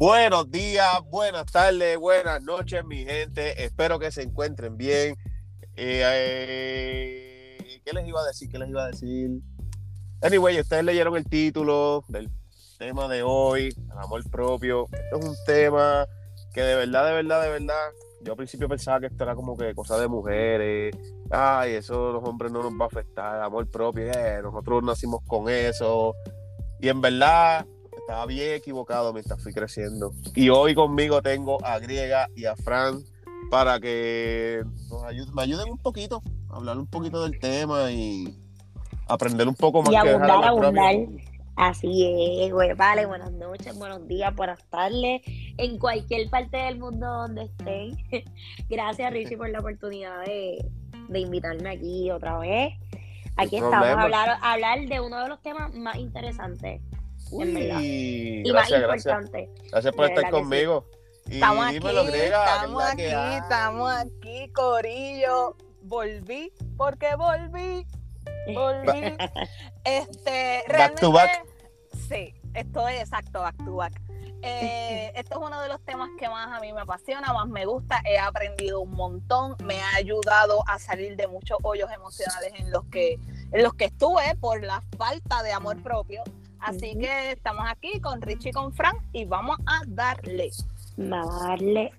Buenos días, buenas tardes, buenas noches, mi gente. Espero que se encuentren bien. Eh, eh, ¿Qué les iba a decir? ¿Qué les iba a decir? Anyway, ustedes leyeron el título del tema de hoy, el amor propio. Esto es un tema que de verdad, de verdad, de verdad, yo al principio pensaba que esto era como que cosa de mujeres. Ay, eso los hombres no nos va a afectar, amor propio. eh, nosotros nacimos con eso. Y en verdad, estaba bien equivocado mientras fui creciendo. Y hoy conmigo tengo a Griega y a Fran para que nos ayuden, me ayuden un poquito, a hablar un poquito del tema y aprender un poco más Y abundar, abundar. Así es, güey. Vale, buenas noches, buenos días, buenas tardes, en cualquier parte del mundo donde estén. Gracias, Richie, por la oportunidad de, de invitarme aquí otra vez. Aquí estamos a hablar, a hablar de uno de los temas más interesantes. Uy, y gracias, más gracias. Gracias por estar sí. conmigo. Y Estamos aquí, dímelo, Griega, ¿qué es estamos aquí, estamos aquí, Corillo. Volví, porque volví, volví. Este, Back to realmente, back. Sí, esto es exacto, back to back. Eh, esto es uno de los temas que más a mí me apasiona, más me gusta. He aprendido un montón, me ha ayudado a salir de muchos hoyos emocionales en los que, en los que estuve por la falta de amor propio. Así que estamos aquí con Richie y con Frank y vamos a darle. Vamos a darle.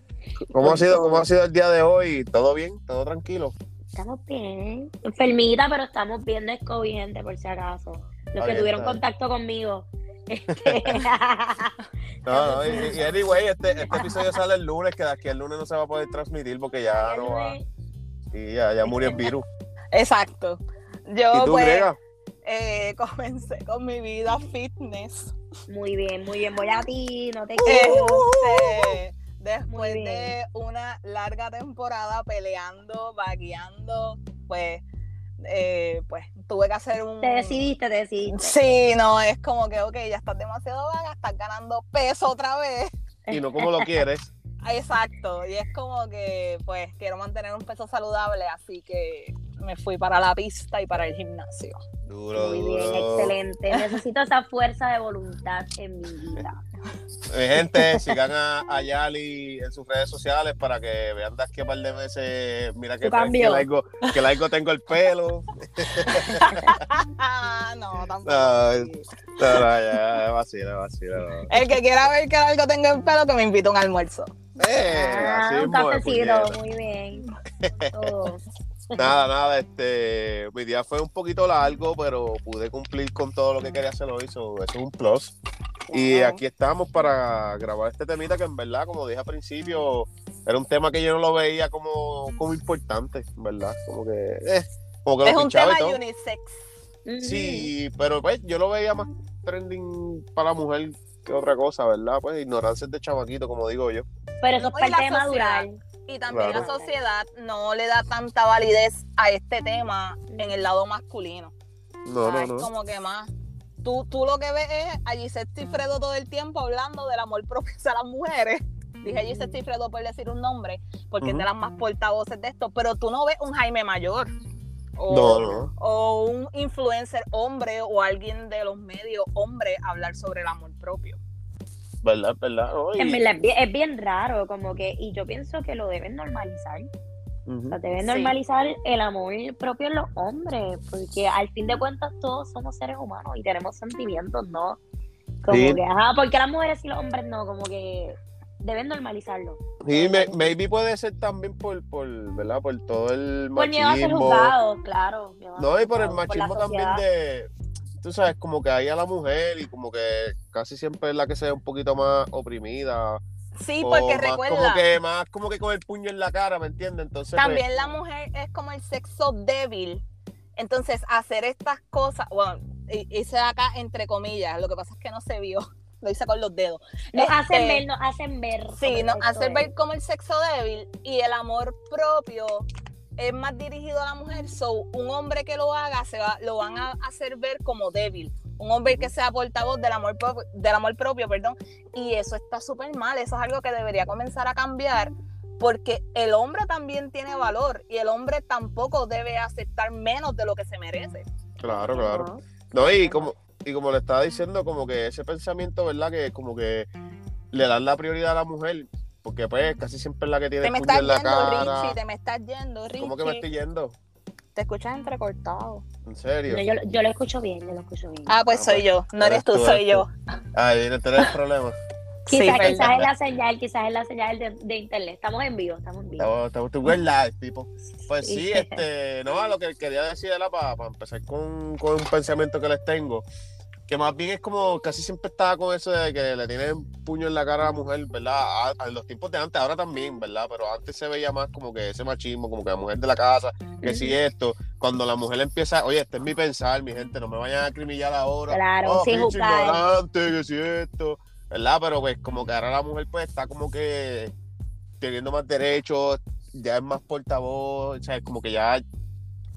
¿Cómo ha sido, cómo ha sido el día de hoy? ¿Todo bien? ¿Todo tranquilo? Estamos bien. Enfermita, pero estamos bien de COVID, gente, por si acaso. Los que bien, tuvieron contacto conmigo. No, no, y, y anyway, este, este episodio sale el lunes, que de aquí el lunes no se va a poder transmitir porque ya no va. Y ya, ya murió el virus. Exacto. Yo ¿Y tú, pues Grega? Eh, comencé con mi vida fitness. Muy bien, muy bien. Voy a ti, no te quiero. Este, Muy después bien. de una larga temporada peleando, vagueando, pues, eh, pues tuve que hacer un. Te decidiste, te decidiste. Sí, no, es como que, ok, ya estás demasiado vaga, estás ganando peso otra vez. Y no como lo quieres. Exacto, y es como que, pues, quiero mantener un peso saludable, así que me fui para la pista y para el gimnasio. Duro, Muy duro. bien, excelente. Necesito esa fuerza de voluntad en mi vida. Mi gente, sigan a, a Yali en sus redes sociales para que vean de aquí a par de meses. Mira que, que largo, que largo tengo el pelo. no, tampoco. No. No, ya, vacila. no. El que quiera ver que algo tengo en pelo, que me invite a un almuerzo. Eh, Ah, así un cafecito, muy bien. Todo. Nada, nada, este, mi día fue un poquito largo, pero pude cumplir con todo lo que quería hacer hoy, so, eso es un plus. Y aquí estamos para grabar este temita que en verdad, como dije al principio, era un tema que yo no lo veía como, como importante, en ¿verdad? Como que, eh, como que Es lo un tema y todo. unisex. Sí, pero pues yo lo veía más trending para la mujer que otra cosa, ¿verdad? Pues ignorancia de chamaquito, como digo yo. Pero eso es y parte de madurar. Y también Claro. la sociedad no le da tanta validez a este tema en el lado masculino. No, O sea, no, es como que más. Tú, tú lo que ves es a Gisette Cifredo todo el tiempo hablando del amor propio hacia las mujeres. Dije Gisette Cifredo por decir un nombre, porque es de Ujú. las más portavoces de esto, pero tú no ves un Jaime Mayor. O, No, no. o un influencer hombre o alguien de los medios hombre hablar sobre el amor propio. ¿Verdad? ¿Verdad? Y- es bien, es bien raro, como que, y yo pienso que lo deben normalizar. O sea, deben Sí. normalizar el amor propio en los hombres, porque al fin de cuentas todos somos seres humanos y tenemos sentimientos, ¿no? Como Sí. que, ajá, porque las mujeres y los hombres no, como que deben normalizarlo. Sí, me- maybe puede ser también por, por, ¿verdad? Por todo el Por miedo a ser machismo. juzgados, claro. No, y por el por machismo también de, tú sabes, como que hay a la mujer y como que casi siempre es la que se ve un poquito más oprimida. Sí, porque más recuerda. Como que, más como que con el puño en la cara, ¿me entiendes? Entonces, pues, También la mujer es como el sexo débil. Entonces, hacer estas cosas, bueno, hi- hice acá entre comillas, lo que pasa es que no se vio, lo hice con los dedos. Nos hacen Este, ver, nos hacen ver. Sí, nos el hace sexo ver como el sexo débil y el amor propio es más dirigido a la mujer. So, un hombre que lo haga se va, lo van a hacer ver como débil. Un hombre que sea portavoz del amor, propio, del amor propio, perdón. Y eso está súper mal. Eso es algo que debería comenzar a cambiar porque el hombre también tiene valor y el hombre tampoco debe aceptar menos de lo que se merece. Claro, claro. No, y como, y como le estaba diciendo, como que ese pensamiento, ¿verdad? Que como que le dan la prioridad a la mujer, porque pues casi siempre es la que tiene Te el me puño estás en la yendo, cara. Richie, te me estás yendo, Richie. ¿Cómo que me estoy yendo? Te escuchas entrecortado. ¿En serio? No, yo, yo lo escucho bien, yo lo escucho bien. Ah, pues Ah, soy pues, yo, no eres tú, tú, soy eres yo. Ay, no tenés problema. Quizás, quizás es la señal, quizás es la señal de, de internet. Estamos en vivo, estamos en vivo. Estamos, estamos to live, tipo. Pues sí, Sí. este, no, lo que quería decir era para, empezar con, con un pensamiento que les tengo, que más bien es como casi siempre estaba con eso de que le tienen puño en la cara a la mujer, ¿verdad? A, a los tiempos de antes, ahora también, ¿verdad? Pero antes se veía más como que ese machismo, como que la mujer de la casa, que si esto, cuando la mujer empieza, oye, este es mi pensar, mi gente, no me vayan a acribillar ahora. Claro, oh, juzgar. ignorante, que si esto, ¿verdad? Pero pues como que ahora la mujer pues está como que teniendo más derechos, ya es más portavoz, o sea, es como que ya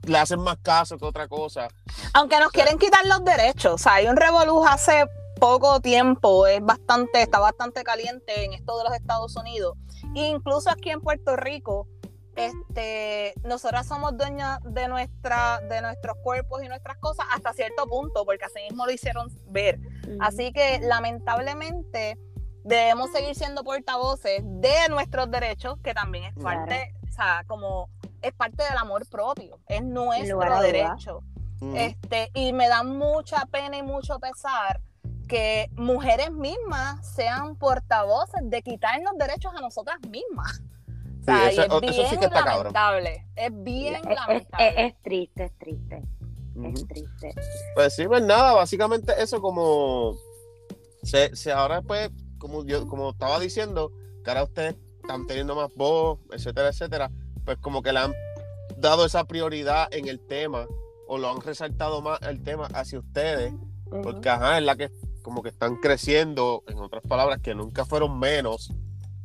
le hacen más caso que otra cosa. Aunque nos quieren quitar los derechos, o sea, hay un revolú hace poco tiempo, es bastante, está bastante caliente en esto de los Estados Unidos. E incluso aquí en Puerto Rico, este, nosotras somos dueñas de nuestra, de nuestros cuerpos y nuestras cosas hasta cierto punto, porque así mismo lo hicieron ver. Ujú. Así que lamentablemente debemos seguir siendo portavoces de nuestros derechos, que también es Claro. parte, o sea, como es parte del amor propio, es nuestro derecho. Ujú. Este, y me da mucha pena y mucho pesar que mujeres mismas sean portavoces de quitarnos derechos a nosotras mismas. O sea, Sí, y eso- es eso sí bien que está cabrón. lamentable. Es bien Es, lamentable. es- es triste, es triste, es triste. Pues sí, pues nada, básicamente eso como se, se ahora pues, como yo, como estaba diciendo, que ahora ustedes están teniendo más voz, etcétera, etcétera, pues como que le han dado esa prioridad en el tema, o lo han resaltado más el tema hacia ustedes, porque ajá, es la que como que están creciendo, en otras palabras, que nunca fueron menos,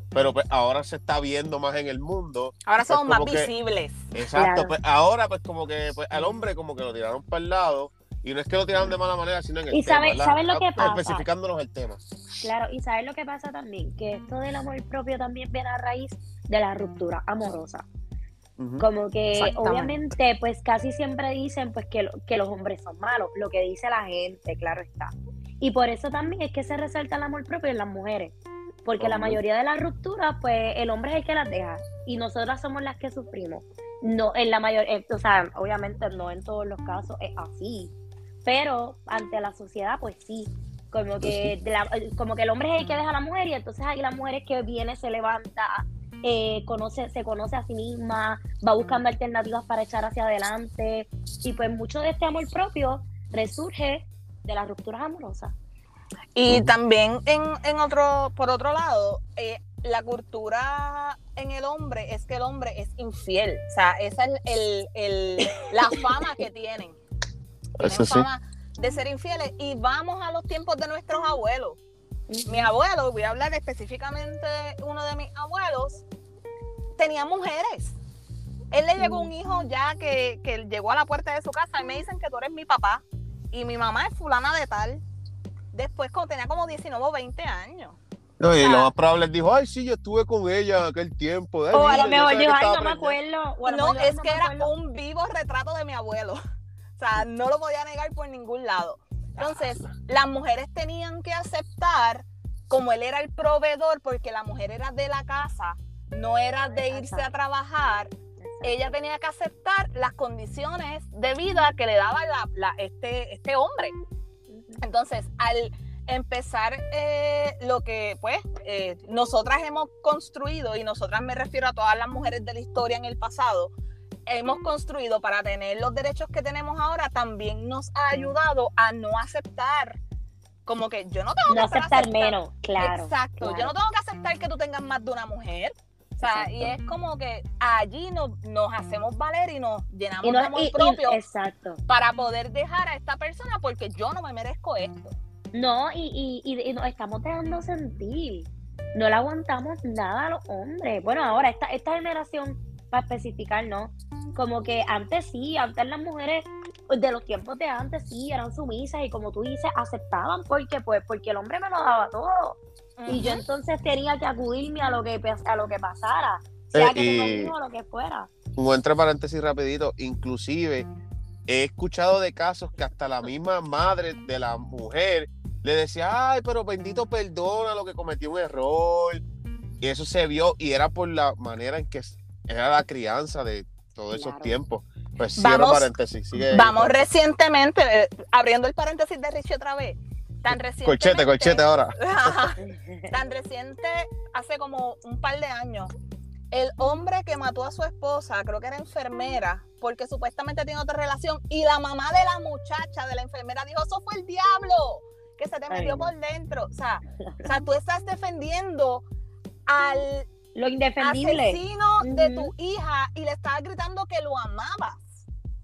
pero pues ahora se está viendo más en el mundo. Ahora somos pues más como que- visibles. Exacto, Claro. pues ahora pues como que pues, al hombre como que lo tiraron para el lado, y no es que lo tiraron de mala manera, sino en el Y tema. ¿saben lo que Ah, pasa? Especificándonos el tema. Claro, y ¿sabes lo que pasa también? Que esto del amor propio también viene a raíz de la ruptura amorosa. Como que obviamente pues casi siempre dicen pues que, lo- que los hombres son malos, lo que dice la gente, claro está. Y por eso también es que se resalta el amor propio en las mujeres. Porque la mayoría de las rupturas, pues el hombre es el que las deja y nosotras somos las que sufrimos. No, en la mayor, eh, o sea, obviamente no en todos los casos es así, pero ante la sociedad, pues sí. Como que, de la- como que el hombre es el que deja a la mujer y entonces ahí la mujer es que viene, se levanta, eh, conoce, se conoce a sí misma, va buscando alternativas para echar hacia adelante. Y pues mucho de este amor propio resurge de las rupturas amorosas. Y también en, en otro, por otro lado, eh, la cultura en el hombre es que el hombre es infiel. O sea, esa es el, el- la fama que tienen. Tienen Eso sí. fama de ser infieles. Y vamos a los tiempos de nuestros abuelos. Mis abuelos, voy a hablar específicamente de uno de mis abuelos, tenía mujeres. Él le llegó un hijo ya que, que llegó a la puerta de su casa y me dicen que tú eres mi papá y mi mamá es fulana de tal. Después cuando tenía como 19 o 20 años. No, y lo más probable es dijo, ay, sí, yo estuve con ella aquel tiempo. Ay, O a lo yo mejor ay, no me preñada". acuerdo. o No, es "No que era acuerdo". un vivo retrato de mi abuelo. O sea, no lo podía negar por ningún lado. Entonces, las mujeres tenían que aceptar, como él era el proveedor, porque la mujer era de la casa, no era de irse a trabajar, ella tenía que aceptar las condiciones de vida que le daba la- la- este, este hombre. Entonces, al empezar eh, lo que pues eh, nosotras hemos construido, y nosotras me refiero a todas las mujeres de la historia en el pasado, hemos construido para tener los derechos que tenemos ahora, también nos ha ayudado a no aceptar, como que yo no tengo No que aceptar menos, claro. Exacto, yo no tengo que aceptar que tú tengas más de una mujer. O sea, y es como que allí nos, nos hacemos valer y nos llenamos Y no- de amor y- y- propio exacto. para poder dejar a esta persona porque yo no me merezco esto. No, y, y, y, y nos estamos dejando sentir. No le aguantamos nada a los hombres. Bueno, ahora, esta, esta generación, para especificar, ¿no? Como que antes sí, antes las mujeres de los tiempos de antes sí eran sumisas y como tú dices, aceptaban porque pues porque el hombre me lo daba todo. Y yo entonces tenía que acudirme a lo que a lo que pasara. Sea Eh, que un o lo que fuera. Como entre paréntesis rapidito, inclusive he escuchado de casos que hasta la misma madre de la mujer le decía, ay, pero bendito perdona lo que cometió un error. Y eso se vio y era por la manera en que era la crianza de todos esos tiempos. Pues cierro Vamos- paréntesis. Sigue, Vamos recientemente, eh, abriendo el paréntesis de Richie otra vez. Tan recientemente. Colchete, colchete ahora. tan reciente, hace como un par de años, el hombre que mató a su esposa, creo que era enfermera, porque supuestamente tiene otra relación, y la mamá de la muchacha, de la enfermera, dijo, eso fue el diablo, que se te metió por dentro. O sea, o sea, tú estás defendiendo al Lo indefendible. asesino de tu hija y le estabas gritando que lo amabas.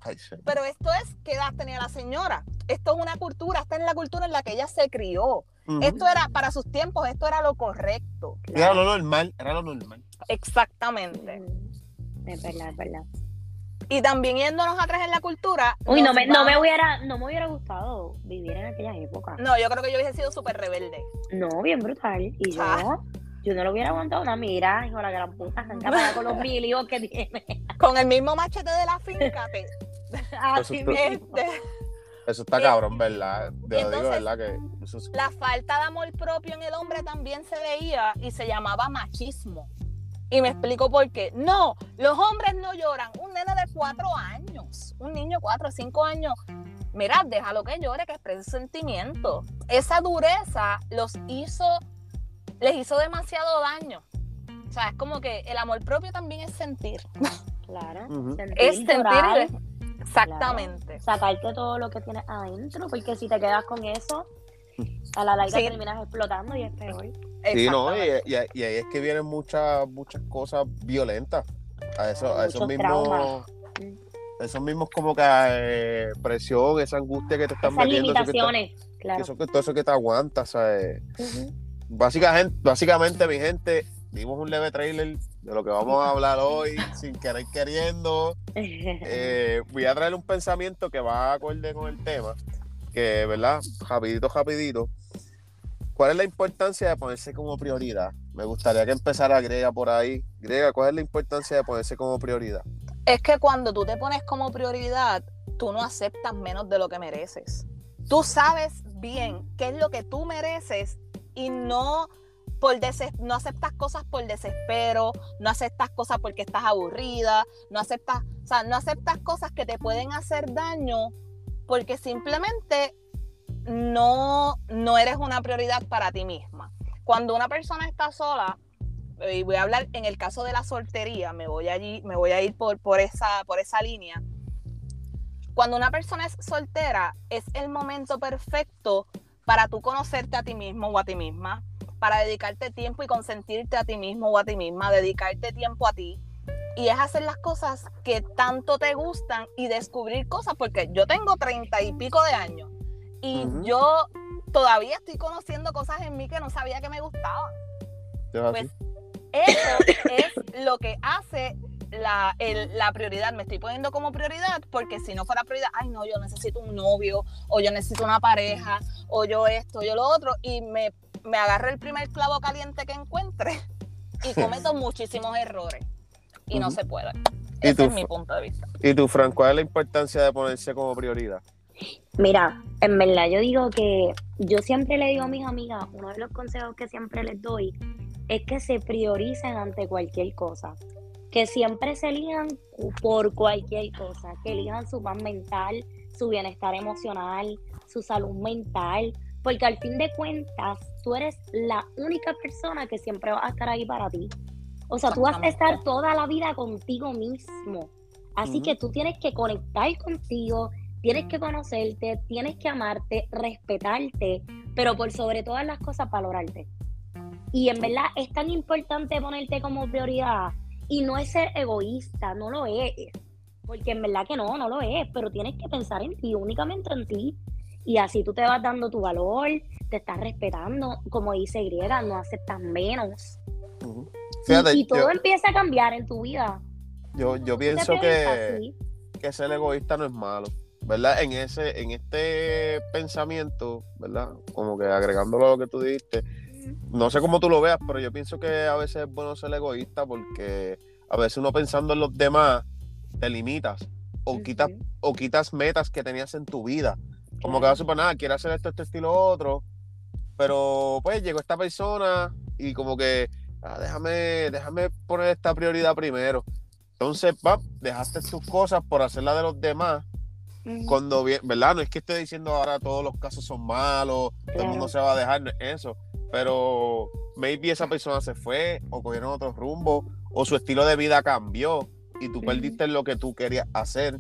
Ay, sí. Pero esto es, ¿qué edad tenía la señora? Esto es una cultura, esta es la cultura en la que ella se crió. Esto era, para sus tiempos, esto era lo correcto. Era lo normal, era lo normal. Exactamente. Es verdad, es verdad. Y también yéndonos atrás en la cultura. Uy, no me, no me hubiera, no me hubiera gustado vivir en aquella época. No, yo creo que yo hubiese sido súper rebelde. No, bien brutal. Y yo, Ah. Yo no lo hubiera aguantado una mira, hijo de la gran puta, arranca con los mil hijos que tiene. Con el mismo machete de la finca. te- Así Eso este, Eso está cabrón, ¿verdad? Te lo digo, entonces- ¿verdad? Que eso es- la falta de amor propio en el hombre también se veía y se llamaba machismo. Y me explico por qué. No, los hombres no lloran. Un nene de cuatro años, un niño de cuatro o cinco años, mira, déjalo que llore, que exprese sentimientos. Esa dureza los hizo, les hizo demasiado daño. O sea, es como que el amor propio también es sentir. Claro. Sentir, Es sentir. llorar, Exactamente. sacarte todo lo que tienes adentro, porque si te quedas con eso, a la larga Sí. terminas explotando y es peor. Sí, no, y, y- y ahí es que vienen muchas, muchas cosas violentas. A, eso, a esos mismos. traumas. Esos mismos como que eh, presión, esa angustia que te están Esas metiendo. eso que te- limitaciones, claro. eso que, todo eso que te aguanta, ¿sabes? Ujú. Básicamente, básicamente, mi gente, dimos un leve trailer de lo que vamos a hablar hoy, sin querer queriendo. Eh, voy a traer un pensamiento que va acorde con el tema, que, ¿verdad? Rapidito, rapidito. ¿Cuál es la importancia de ponerse como prioridad? Me gustaría que empezara Grega por ahí. Grega, ¿cuál es la importancia de ponerse como prioridad? Es que cuando tú te pones como prioridad, tú no aceptas menos de lo que mereces. Tú sabes bien qué es lo que tú mereces y no por no aceptas cosas por desespero, no aceptas cosas porque estás aburrida, no aceptas, o sea, no aceptas cosas que te pueden hacer daño porque simplemente no, no eres una prioridad para ti misma. Cuando una persona está sola, y voy a hablar en el caso de la soltería, me voy allí, me voy a ir por, por, esa, por esa línea. Cuando una persona es soltera, es el momento perfecto para tú conocerte a ti mismo o a ti misma, para dedicarte tiempo y consentirte a ti mismo o a ti misma, dedicarte tiempo a ti. Y es hacer las cosas que tanto te gustan y descubrir cosas, porque yo tengo treinta y pico de años y yo todavía estoy conociendo cosas en mí que no sabía que me gustaban. Pues eso es lo que hace la, el- la prioridad. Me estoy poniendo como prioridad porque si no fuera prioridad, ay no, yo necesito un novio, o yo necesito una pareja, o yo esto, yo lo otro, y me, me agarro el primer clavo caliente que encuentre y cometo muchísimos errores. Y no se puede. ¿Y Ese tú, es mi punto de vista. ¿Y tú, Fran, cuál es la importancia de ponerse como prioridad? Mira, en verdad yo digo que yo siempre le digo a mis amigas, uno de los consejos que siempre les doy es que se prioricen ante cualquier cosa, que siempre se elijan por cualquier cosa, que elijan su paz mental, su bienestar emocional, su salud mental, porque al fin de cuentas tú eres la única persona que siempre va a estar ahí para ti. O sea, tú vas a estar toda la vida contigo mismo. Así que tú tienes que conectar contigo, tienes que conocerte, tienes que amarte, respetarte, pero por sobre todas las cosas valorarte. Y en verdad es tan importante ponerte como prioridad y no es ser egoísta, no lo es. Porque en verdad que no, no lo es, pero tienes que pensar en ti, únicamente en ti. Y así tú te vas dando tu valor, te estás respetando, como dice Griega, no aceptas menos. Y- Fíjate, y, todo yo, empieza a cambiar en tu vida. yo, yo pienso que, que ser egoísta no es malo, ¿verdad? En ese, en este pensamiento, ¿verdad? Como que agregándolo a lo que tú dijiste, no sé cómo tú lo veas, pero yo pienso que a veces es bueno ser egoísta porque a veces uno pensando en los demás te limitas o quitas o quitas metas que tenías en tu vida. Como que vas a suponer, nada, quiero hacer esto, esto, esto y lo otro, pero pues llegó esta persona y como que, ah, déjame, déjame poner esta prioridad primero. Entonces, pap, dejaste tus cosas por hacer la de los demás. Cuando bien, ¿verdad? No es que esté diciendo ahora todos los casos son malos, todo el mundo se va a dejar, no es eso. Pero maybe esa persona se fue o cogieron otro rumbo o su estilo de vida cambió y tú perdiste lo que tú querías hacer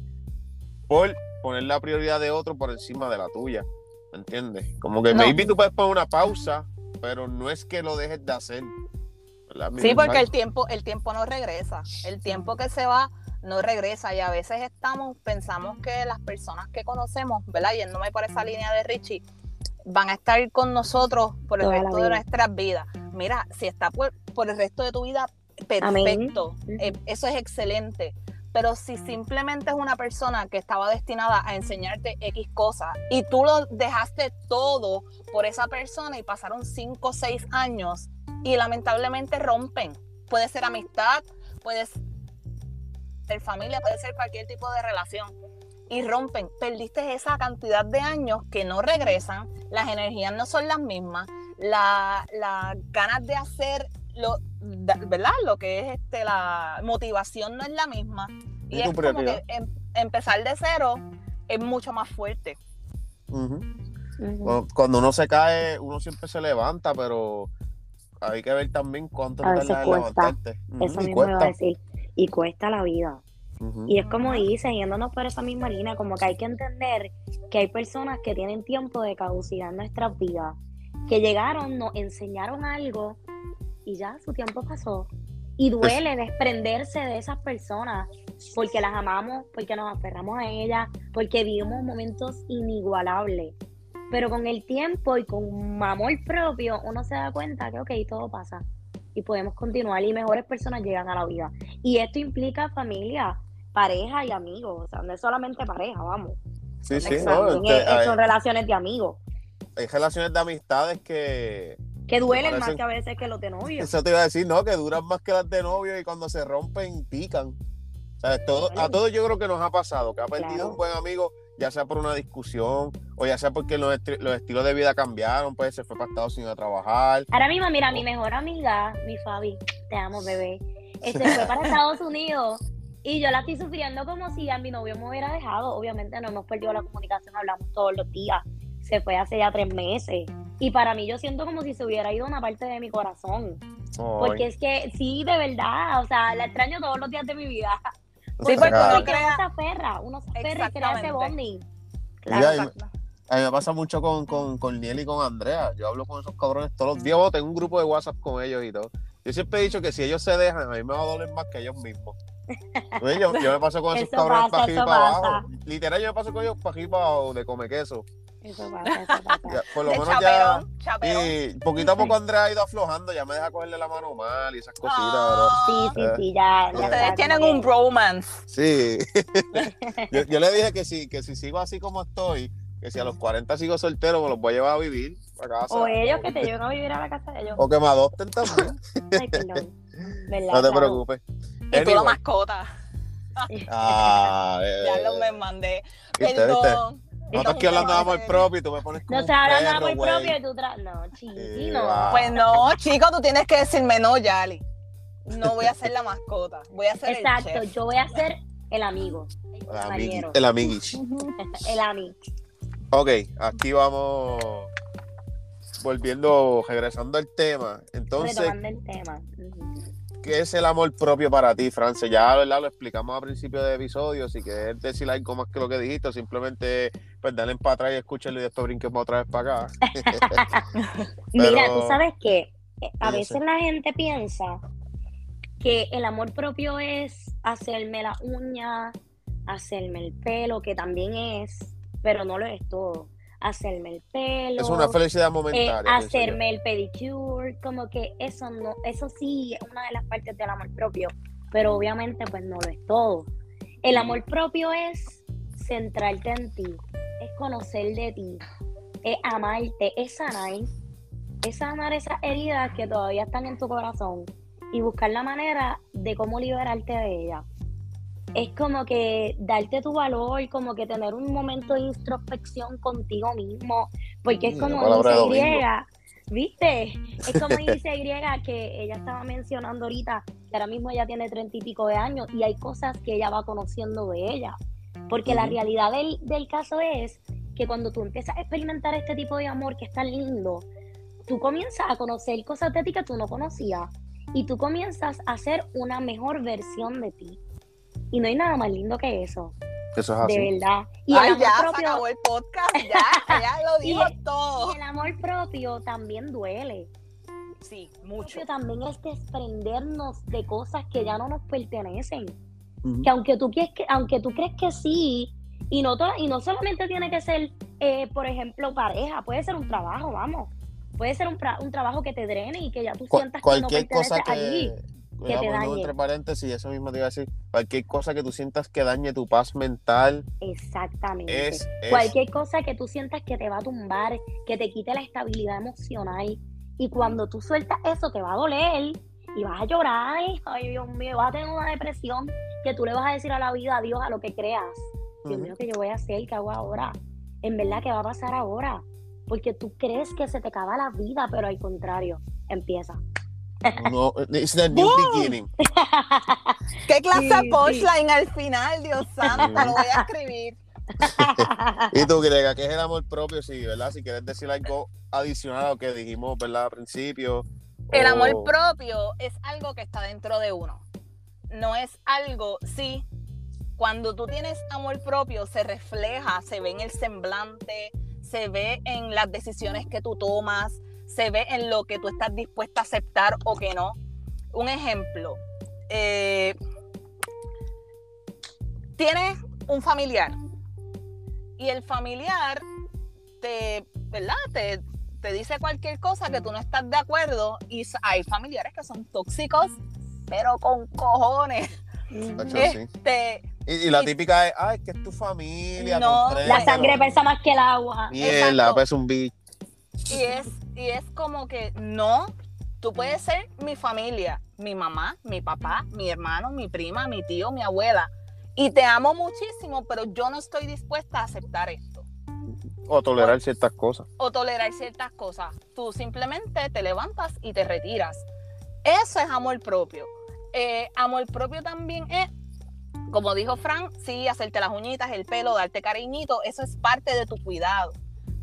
por poner la prioridad de otro por encima de la tuya. ¿Me entiendes? Como que No. maybe tú puedes poner una pausa, pero no es que lo dejes de hacer. Sí, porque el tiempo, el tiempo no regresa. El tiempo que se va no regresa. Y a veces estamos, pensamos que las personas que conocemos, ¿verdad? Yéndome por esa línea de Richie, van a estar con nosotros por el Toda resto de nuestras vidas. Mira, si está por, por el resto de tu vida, perfecto. Eh, eso es excelente. Pero si simplemente es una persona que estaba destinada a enseñarte X cosas y tú lo dejaste todo por esa persona y pasaron 5 o 6 años y lamentablemente rompen. Puede ser amistad, puede ser familia, puede ser cualquier tipo de relación. Y rompen. Perdiste esa cantidad de años que no regresan, las energías no son las mismas, la- las ganas de hacer lo, da- ¿verdad? Lo que es este, la motivación no es la misma. Y ¿Y tu es como que em- empezar de cero es mucho más fuerte. Cuando- Cuando uno se cae, uno siempre se levanta, pero hay que ver también cuánto A veces cuesta. levantarte. Eso y mismo iba a decir. Y cuesta la vida. Y es como dicen, yéndonos por esa misma línea, como que hay que entender que hay personas que tienen tiempo de caducidad en nuestras vidas, que llegaron, nos enseñaron algo y ya su tiempo pasó. Y duele desprenderse de esas personas porque las amamos, porque nos aferramos a ellas, porque vivimos momentos inigualables. Pero con el tiempo y con amor propio, uno se da cuenta que, ok, todo pasa y podemos continuar y mejores personas llegan a la vida. Y esto implica familia, pareja y amigos, o sea, no es solamente pareja, vamos. Sí, sí, no, este, es- son relaciones de amigos, hay relaciones de amistades que. que duelen parecen- más que a veces que los de novio. Eso te iba a decir, ¿no? Que duran más que las de novio y cuando se rompen, pican. ¿Sabes? Todo, a todos yo creo que nos ha pasado, que ha perdido Claro. un buen amigo, ya sea por una discusión o ya sea porque los, esti- los estilos de vida cambiaron, pues se fue para Estados Unidos a trabajar. Ahora mismo, mira, mi mejor amiga, mi Fabi, te amo, bebé, este, fue para Estados Unidos y yo la estoy sufriendo como si a mi novio me hubiera dejado. Obviamente no hemos perdido la comunicación, hablamos todos los días. Se fue hace ya tres meses. Y para mí yo siento como si se hubiera ido una parte de mi corazón. Porque es que sí, de verdad, o sea, la extraño todos los días de mi vida. Sí, porque uno crea- uno se aferra, uno se aferra y crea ese bonding. Claro. A mí me pasa mucho con, con, con Niel y con Andrea. Yo hablo con esos cabrones todos los días. Tengo un grupo de WhatsApp con ellos y todo. Yo siempre he dicho que si ellos se dejan, a mí me va a doler más que ellos mismos. Pues yo, yo me paso con esos Eso cabrones para arriba para abajo. Literal, yo me paso con ellos para arriba abajo de come queso. Eso pasa, eso pasa. Ya, por lo De menos ya. chaperón. Y poquito a poco Andrea ha ido aflojando. Ya me deja cogerle la mano mal y esas cositas. Ah, Sí, sí, Eh, sí, ya. ya Ustedes tienen un pero- Sí. yo, yo le dije que si, que si sigo así como estoy, que si a los 40 sigo soltero, me los voy a llevar a vivir a casa. O ellos que te llevan a vivir a la casa de ellos. O que me adopten también. Ay. ¿Verdad? No te Claro. Preocupes. Y tú la Anyway. mascota. Ah, eh, Ya lo me mandé. ¿viste, viste? Perdón. Un hablando de amor propio y tú me pones como No se habla nada perro, muy güey. propio y tú tra... No, chiqui, Eh, no. Pues no, chico, tú tienes que decirme no, Yali. No voy a ser la mascota. Voy a ser Exacto, el chef. yo voy a ser el amigo, el compañero, El amiguich. el ami. Ok, aquí vamos volviendo, regresando al tema. Entonces, Retomando el tema. Ujú. ¿Qué es el amor propio para ti, France? Ya ¿verdad? lo explicamos al principio de episodio. Si quieres decir algo más que lo que dijiste, simplemente pues dale para atrás y escúchalo y después brinquemos otra vez para acá. Mira, tú sabes que a yo veces sé. la gente piensa que el amor propio es hacerme la uña, hacerme el pelo, que también es, pero no lo es todo. Hacerme el pelo. es una felicidad eh, pienso yo. hacerme el pedicure, como que eso no, eso sí es una de las partes del amor propio, pero obviamente pues no lo es todo. El amor propio es centrarte en ti, es conocer de ti, es amarte, es sanar, es sanar esas heridas que todavía están en tu corazón y buscar la manera de cómo liberarte de ellas. Es como que darte tu valor, como que tener un momento de introspección contigo mismo, porque es Mm, como dice griega, ¿Viste? Es como dice Griega que ella estaba mencionando ahorita que ahora mismo ella tiene treinta y pico de años y hay cosas que ella va conociendo de ella. Porque la realidad del, del caso es que cuando tú empiezas a experimentar este tipo de amor que es tan lindo, tú comienzas a conocer cosas de ti que tú no conocías y tú comienzas a ser una mejor versión de ti. Y no hay nada más lindo que eso, Eso es así. de verdad. Y el Ay, amor ya se propio, acabó el podcast, ya, ya lo Y dijo el- todo. y el amor propio también duele. Sí, mucho. propio también es desprendernos de cosas que ya no nos pertenecen. Que aunque tú crees que, aunque tú crees que sí, y no, to- y no solamente tiene que ser, eh, por ejemplo, pareja, puede ser un trabajo, vamos. Puede ser un, un trabajo que te drene y que ya tú Cu- sientas que no cualquier cosa perteneces allí. Que, que te dañe. entre paréntesis, eso mismo te iba a decir, cualquier cosa que tú sientas que dañe tu paz mental Exactamente. es, es- Cualquier cosa que tú sientas que te va a tumbar, que te quite la estabilidad emocional. Y cuando tú sueltas eso, te va a doler y vas a llorar. Ay, Dios mío, vas a tener una depresión que tú le vas a decir a la vida, adiós, a lo que creas. Dios mío, ¿qué yo voy a hacer? ¿Qué hago ahora? En verdad, ¿qué va a pasar ahora? Porque tú crees que se te acaba la vida, pero al contrario, empieza. No, it's the new ¡Boom! beginning. ¿Qué clase de sí. punchline al final, Dios santo? Lo voy a escribir. Y tú, Grega, ¿qué es el amor propio? Sí, ¿verdad? Si quieres decir algo adicional a lo que dijimos, ¿verdad? Al principio. El o- amor propio es algo que está dentro de uno. No es algo, sí, cuando tú tienes amor propio se refleja, se ve en el semblante, se ve en las decisiones que tú tomas, se ve en lo que tú estás dispuesta a aceptar o que no. Un ejemplo, eh, tienes un familiar y el familiar te, ¿verdad? Te, te dice cualquier cosa que tú no estás de acuerdo y hay familiares que son tóxicos, pero con cojones. Este, Y, y la típica es, ay, que es tu familia. No, La sangre pesa más que el agua. Mierda, pues un bicho. y es, y es como que no, tú puedes ser mi familia, mi mamá, mi papá, mi hermano, mi prima, mi tío, mi abuela. Y te amo muchísimo, pero yo no estoy dispuesta a aceptar esto. O tolerar ciertas cosas. o tolerar ciertas cosas. Tú simplemente te levantas y te retiras. Eso es amor propio. Eh, amor propio también es, como dijo Frank, sí, hacerte las uñitas, el pelo, darte cariñito, eso es parte de tu cuidado.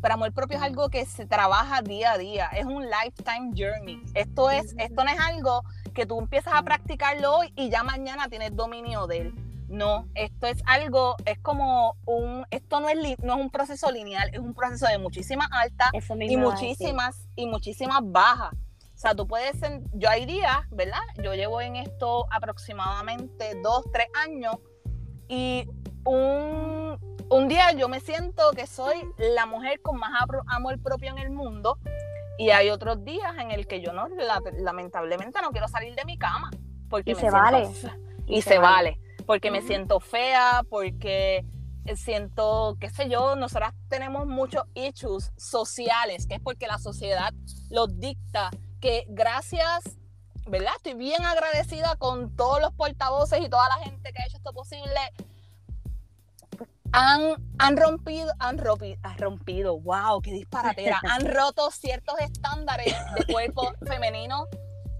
Pero amor propio es algo que se trabaja día a día, es un lifetime journey. Esto, es, esto no es algo que tú empiezas a practicarlo hoy y ya mañana tienes dominio de él. No, esto es algo, es como un, esto no es, li- no es un proceso lineal, es un proceso de muchísimas altas y muchísimas y muchísimas bajas. O sea, tú puedes, yo hay días, ¿verdad? Yo llevo en esto aproximadamente dos, tres años y un, un día yo me siento que soy la mujer con más amor propio en el mundo y hay otros días en el que yo no, la- lamentablemente no quiero salir de mi cama porque Y me se siento vale. y, se, vale. porque me siento fea, porque siento, qué sé yo, nosotras tenemos muchos issues sociales, que es porque la sociedad los dicta, que gracias, ¿verdad? Estoy bien agradecida con todos los portavoces y toda la gente que ha hecho esto posible. Han, han rompido, han rompido, han rompido, wow, qué disparatera, han roto ciertos estándares de cuerpo femenino.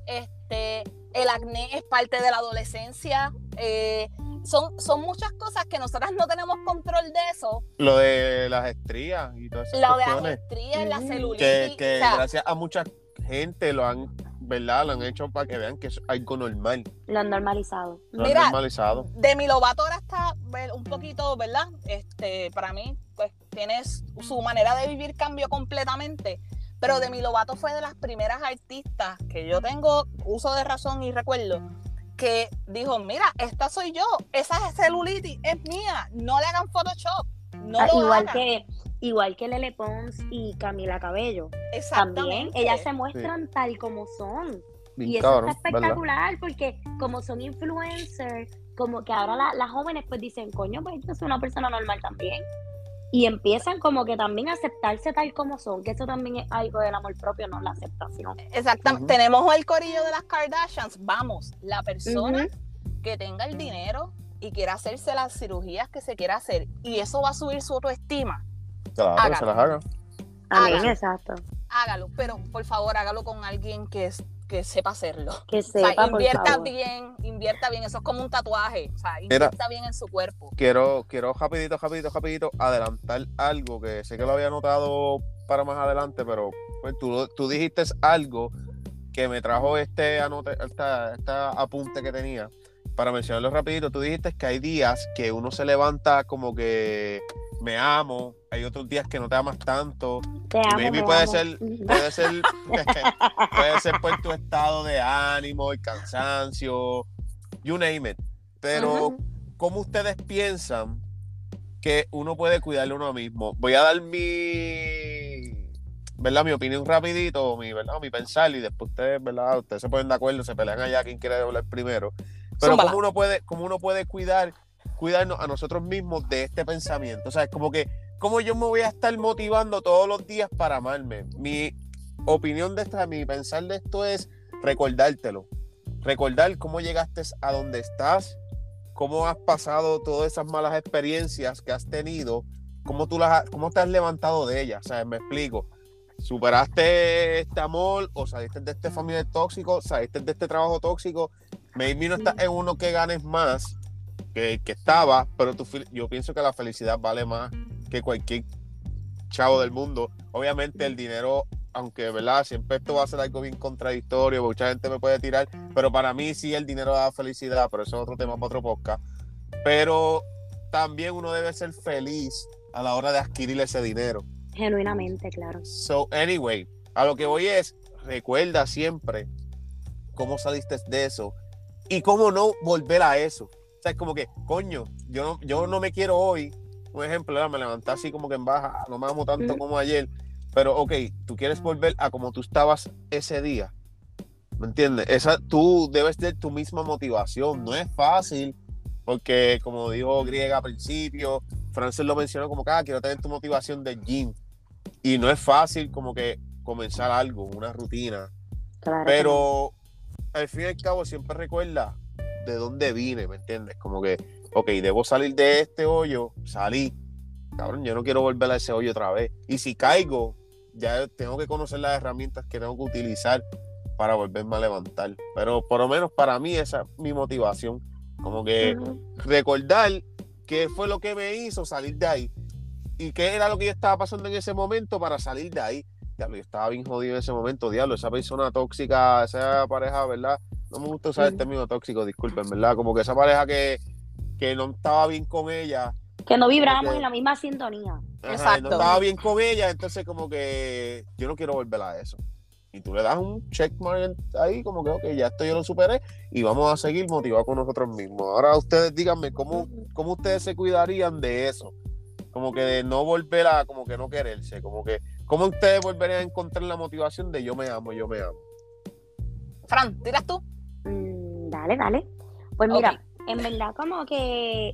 Este, el acné es parte de la adolescencia. eh, son, son muchas cosas que nosotras no tenemos control de eso. Lo de las estrías y todas esas Lo de las estrías, la Mm. celulitis. Que, que o sea, gracias a mucha gente lo han, ¿verdad? Lo han hecho para que vean que es algo normal. Lo han normalizado. Lo Mira, han normalizado. Demi Lovato ahora está un poquito, ¿verdad? Este, para mí, pues tienes su manera de vivir cambió completamente. Pero Demi Lovato fue de las primeras artistas que yo tengo uso de razón y recuerdo que dijo, mira, esta soy yo, esa celulitis es mía, no le hagan Photoshop, no Ah, lo igual hagan. que igual que Lele Pons y Camila Cabello. También ellas se muestran tal como son. Bien Y eso cabrón, está ¿verdad? espectacular porque como son influencers, como que ahora la- las jóvenes pues dicen, coño, pues yo soy una persona normal también. Y empiezan como que también a aceptarse tal como son, que eso también es algo del amor propio, no la aceptación. Exactamente. Tenemos el corillo de las Kardashians. Vamos, la persona que tenga el dinero y quiera hacerse las cirugías que se quiera hacer y eso va a subir su autoestima, Claro, Hágalo. se las haga. Amén, Hagan. exacto. hágalo, pero por favor hágalo con alguien que, es- que sepa hacerlo. Que O sea, sepa, por invierta favor. bien, invierta bien, eso es como un tatuaje, o sea, invierta bien en su cuerpo. quiero, quiero rapidito, rapidito, rapidito adelantar algo que sé que lo había notado para más adelante, pero pues, tú, tú dijiste algo que me trajo este anote, esta, esta apunte que tenía para mencionarlo rapidito. Tú dijiste que hay días que uno se levanta como que me amo, hay otros días que no te amas tanto, Te amo, maybe me puede amo. ser- puede ser, puede ser por tu estado de ánimo, el cansancio, you name it. Pero, Ujú. ¿cómo ustedes piensan que uno puede cuidarle a uno mismo? Voy a dar mi, ¿verdad? Mi opinión rapidito, mi, ¿verdad? Mi pensar y después ustedes, ¿verdad? Ustedes se ponen de acuerdo, se pelean allá quién quiere hablar primero. Pero. ¿cómo uno puede, cómo uno puede cuidar, cuidarnos a nosotros mismos de este pensamiento? O sea, es como que, ¿cómo yo me voy a estar motivando todos los días para amarme? Mi opinión de esta, mi pensar de esto es recordártelo. Recordar cómo llegaste a donde estás, cómo has pasado todas esas malas experiencias que has tenido, cómo tú las cómo te has levantado de ellas, ¿sabes? Me explico. Superaste este amor o saliste de este familiar tóxico, saliste de este trabajo tóxico, maybe no estás en uno que ganes más que, que estaba, pero tu yo pienso que la felicidad vale más que cualquier chavo del mundo. Obviamente el dinero, aunque verdad, siempre esto va a ser algo bien contradictorio, mucha gente me puede tirar, pero para mí sí el dinero da felicidad, pero eso es otro tema para otro podcast. Pero también uno debe ser feliz a la hora de adquirir ese dinero. Genuinamente, claro. So, anyway, a lo que voy es, recuerda siempre cómo saliste de eso y cómo no volver a eso. O sea, es como que, coño, yo no, yo no me quiero hoy. Un ejemplo, ¿verdad? me levanté así como que en baja, no me amo tanto Ujú. como ayer, pero ok, tú quieres volver a como tú estabas ese día. ¿Me entiendes? Esa, tú debes de tu misma motivación. No es fácil, porque como dijo Griega al principio, Francis lo mencionó como que ah, quiero tener tu motivación del gym. Y no es fácil como que comenzar algo, una rutina. claro. Pero al fin y al cabo siempre recuerda de dónde vine, ¿me entiendes? Como que, ok, debo salir de este hoyo, salí. Cabrón, yo no quiero volver a ese hoyo otra vez. Y si caigo, ya tengo que conocer las herramientas que tengo que utilizar para volverme a levantar. Pero por lo menos para mí esa es mi motivación. Como que recordar qué fue lo que me hizo salir de ahí y qué era lo que yo estaba pasando en ese momento para salir de ahí. Diablo, yo estaba bien jodido en ese momento, diablo, esa persona tóxica, esa pareja, ¿verdad? No me gusta usar el término tóxico, disculpen, ¿verdad? Como que esa pareja que, que no estaba bien con ella, Que no vibrábamos Porque- en la misma sintonía. ajá, Exacto. no estaba bien con ella, entonces como que yo no quiero volver a eso. Y tú le das un checkmark ahí, como que, ok, ya esto yo lo superé y vamos a seguir motivados con nosotros mismos. Ahora ustedes díganme, ¿cómo, cómo ustedes se cuidarían de eso? Como que de no volver a, como que no quererse, como que, ¿cómo ustedes volverían a encontrar la motivación de yo me amo, yo me amo? Fran, ¿tiras tú? Mm, dale, dale. Pues mira, en verdad como que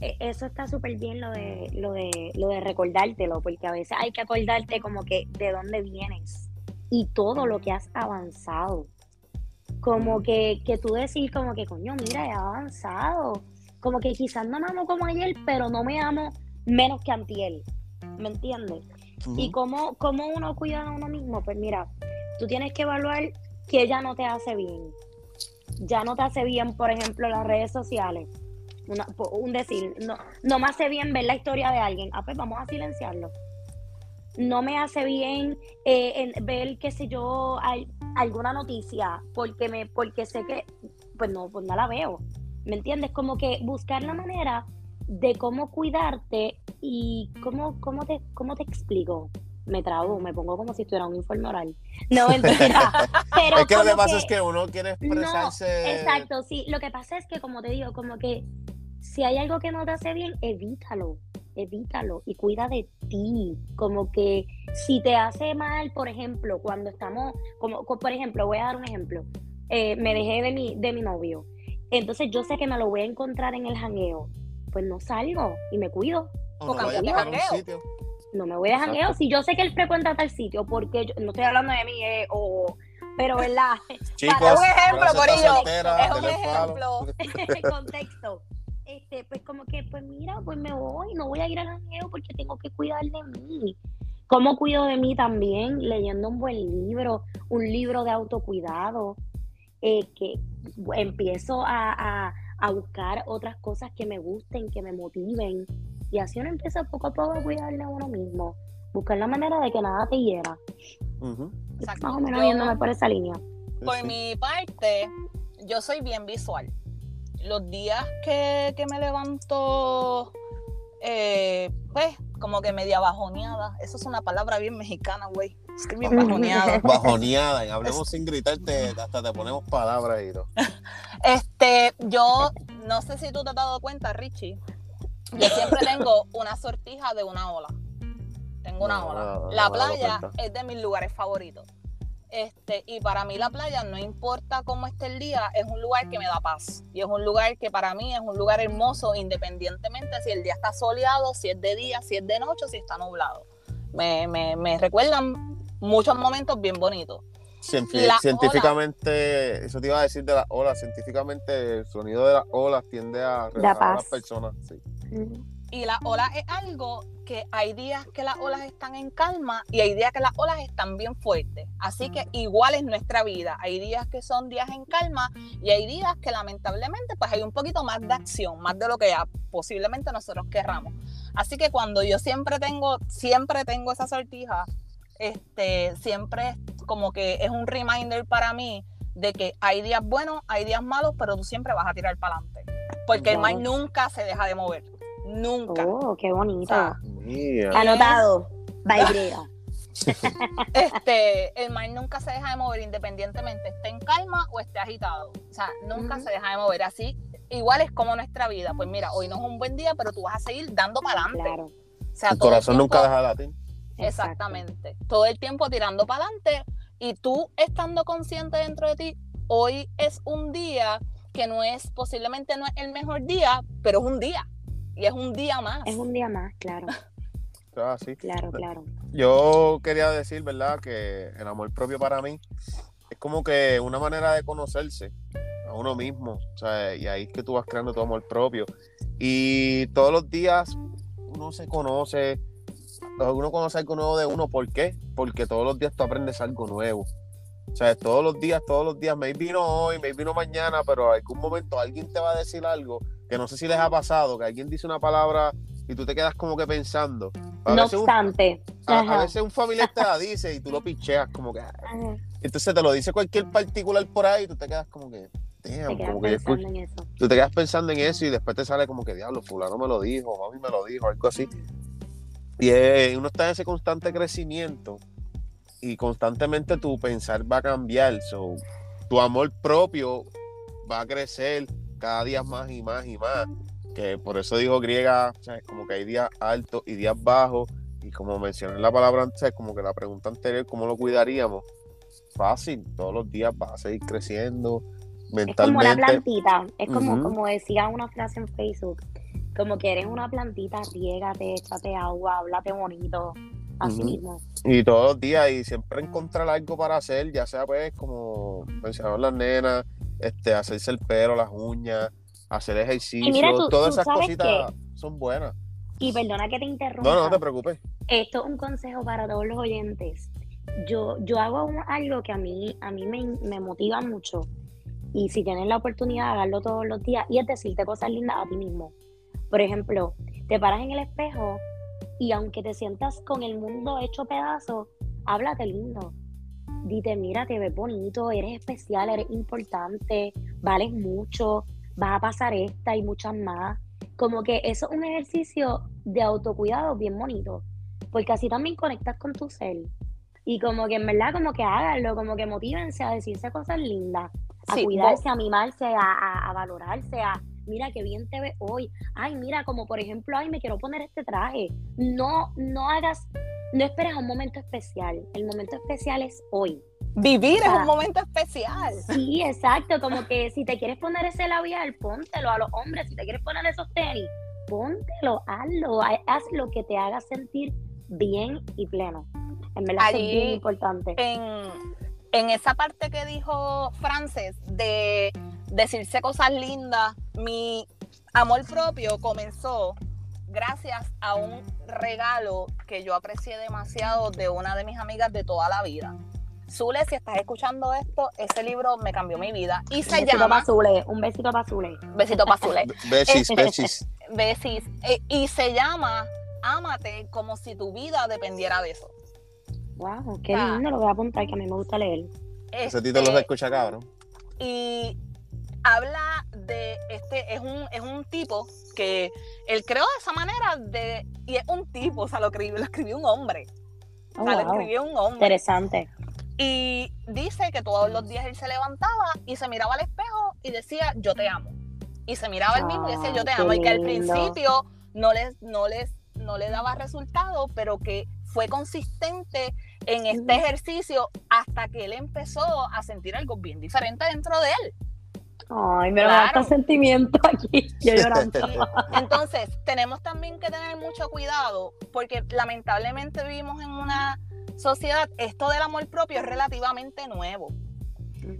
eh, eso está súper bien lo de, lo de lo de recordártelo, porque a veces hay que acordarte como que de dónde vienes y todo lo que has avanzado. Como que, que tú decir como que, coño, mira, he avanzado. Como que quizás no me amo como ayer, pero no me amo menos que antier. ¿Me entiendes? ¿Y cómo, cómo uno cuida a uno mismo? Pues mira, tú tienes que evaluar que ya no te hace bien. Ya no te hace bien, por ejemplo, las redes sociales. Una- un decir, no, no me hace bien ver la historia de alguien. Ah, pues vamos a silenciarlo. No me hace bien eh, en- ver, qué sé yo, al- alguna noticia, porque me, porque sé que, pues no, pues no la veo. ¿Me entiendes? Como que buscar la manera de cómo cuidarte y cómo, cómo te, cómo te explico. Me trabo, me pongo como si estuviera un informe oral. No, mentira. Pero es que lo que pasa es que uno quiere expresarse. Exacto, sí. Lo que pasa es que, como te digo, como que si hay algo que no te hace bien, evítalo, evítalo y cuida de ti. Como que si te hace mal, por ejemplo, cuando estamos, como co- por ejemplo, voy a dar un ejemplo. Eh, me dejé de mi, de mi novio. Entonces yo sé que me lo voy a encontrar en el jangueo. Pues no salgo y me cuido. o no o vaya a un sitio. No me voy de jangueo. Exacto. Si yo sé que él frecuenta tal sitio, porque yo, no estoy hablando de mí, eh, o, pero verdad, Chicos, Es un ejemplo, Corillo. soltera, Es un ejemplo. contexto. Este, pues como que, pues mira, pues me voy, no voy a ir al jangueo porque tengo que cuidar de mí. ¿Cómo cuido de mí también? Leyendo un buen libro, un libro de autocuidado, eh, que empiezo a, buscar otras cosas que me gusten, que me motiven. Y así uno empieza poco a poco a cuidarle a uno mismo. Buscar la manera de que nada te hiera. Más o menos yéndome por esa línea. Por mi parte, yo soy bien visual. Los días que, me levanto, eh, pues, como que media bajoneada. Eso es una palabra bien mexicana, güey. Estoy bien bajoneada. Bajoneada, y hablemos sin gritarte, hasta te ponemos palabras y todo. Este, yo no sé si tú te has dado cuenta, Richie. Yo siempre tengo una sortija de una ola. Tengo una ola. La playa es de mis lugares favoritos. Este, y para mí la playa, no importa cómo esté el día, es un lugar que me da paz. Y es un lugar que para mí es un lugar hermoso, independientemente si el día está soleado, si es de día, si es de noche, si está nublado. Me, me, me recuerdan muchos momentos bien bonitos. científicamente, eso te iba a decir de las olas, científicamente el sonido de las olas tiende a relajar a las personas. Sí. Y la ola es algo que hay días que las olas están en calma y hay días que las olas están bien fuertes. Así que igual es nuestra vida. Hay días que son días en calma y hay días que lamentablemente pues hay un poquito más de acción, más de lo que ya posiblemente nosotros querramos. Así que cuando yo siempre tengo, siempre tengo esa sortija, este, siempre como que es un reminder para mí de que hay días buenos, hay días malos, pero tú siempre vas a tirar para adelante. Porque el mar nunca se deja de mover. Nunca. Oh, qué bonito. Anotado. Bailea. este, el mar nunca se deja de mover independientemente esté en calma o esté agitado. O sea, nunca se deja de mover. Así, igual es como nuestra vida. Pues mira, hoy no es un buen día, pero tú vas a seguir dando para adelante. Claro. O sea, el corazón nunca deja de latir. Exactamente. Todo el tiempo tirando para adelante y tú estando consciente dentro de ti, hoy es un día que no es, posiblemente no es el mejor día, pero es un día. Y es un día más. Es un día más, claro. Claro, Claro, claro. Yo quería decir, ¿verdad? Que el amor propio para mí es como que una manera de conocerse a uno mismo. O sea, y ahí es que tú vas creando tu amor propio. Y todos los días uno se conoce, uno conoce algo nuevo de uno. ¿Por qué? Porque todos los días tú aprendes algo nuevo. O sea, todos los días, todos los días, me vino hoy, me vino mañana, pero en algún momento alguien te va a decir algo que no sé si les ha pasado, que alguien dice una palabra y tú te quedas como que pensando. no obstante. a, veces un familiar te la dice y tú lo picheas como que... Entonces te lo dice cualquier particular por ahí y tú te quedas como que... como que Tú te quedas pensando en eso y después te sale como que, diablo, fulano me lo dijo, mami me lo dijo, algo así. Y uno está en ese constante crecimiento y constantemente tu pensar va a cambiar. So, tu amor propio va a crecer cada día más y más y más. Que por eso dijo griega, como que hay días altos y días bajos. Y como mencioné la palabra antes, como que la pregunta anterior, ¿cómo lo cuidaríamos? Fácil, todos los días vas a seguir creciendo mentalmente. Es como una plantita, es como, como decía una frase en Facebook, como que eres una plantita, riégate, échate agua, háblate bonito, así mismo. Y todos los días, y siempre encontrar algo para hacer, ya sea pues como mencionaron las nenas, este, hacerse el pelo, las uñas, hacer ejercicio, todas esas cositas son buenas. Y perdona que te interrumpa. No, no, te preocupes. Esto es un consejo para todos los oyentes. Yo, yo hago algo que a mí, a mí me, me motiva mucho. Y si tienes la oportunidad de hacerlo todos los días, y es decirte cosas lindas a ti mismo. Por ejemplo, te paras en el espejo y aunque te sientas con el mundo hecho pedazo, háblate lindo dite, mira, te ves bonito, eres especial, eres importante, vales mucho, vas a pasar esta y muchas más. Como que eso es un ejercicio de autocuidado bien bonito, porque así también conectas con tu ser. Y como que en verdad, como que háganlo, como que motívense a decirse cosas lindas, a cuidarse, a mimarse, a, a, valorarse, a mira qué bien te ves hoy. Ay, mira, como por ejemplo, ay, me quiero poner este traje. No, no hagas no esperes a un momento especial. El momento especial es hoy. Vivir es un momento especial. Sí, exacto. Como que si te quieres poner ese labial, póntelo a los hombres. Si te quieres poner esos tenis, póntelo, hazlo. Haz lo que te haga sentir bien y pleno. En verdad es bien importante. En, en esa parte que dijo Frances de decirse cosas lindas, mi amor propio comenzó gracias a un regalo que yo aprecié demasiado de una de mis amigas de toda la vida. Zule, si estás escuchando esto, ese libro me cambió mi vida. Y se un besito llama. para Zule, un besito para Zule. Besito para Zule. Besis, besis. Besis. Eh, y se llama Ámate como si tu vida dependiera de eso. Wow, qué Ah. lindo, lo voy a apuntar que a mí me gusta leer. Ese título Este, se escucha cabrón. y habla de este es un es un tipo que él creó de esa manera de y es un tipo o sea lo escribió, lo escribió un hombre. Oh, o sea, lo escribió un hombre. Interesante. y dice que todos los días él se levantaba y se miraba al espejo y decía yo te amo y se miraba él mismo y decía yo te Ah, amo y que al principio no les no les no le daba resultado pero que fue consistente en este ejercicio hasta que él empezó a sentir algo bien diferente dentro de él Ay, me da Claro. sentimiento aquí. Yo llorando. Entonces, tenemos también que tener mucho cuidado porque lamentablemente vivimos en una sociedad, esto del amor propio es relativamente nuevo.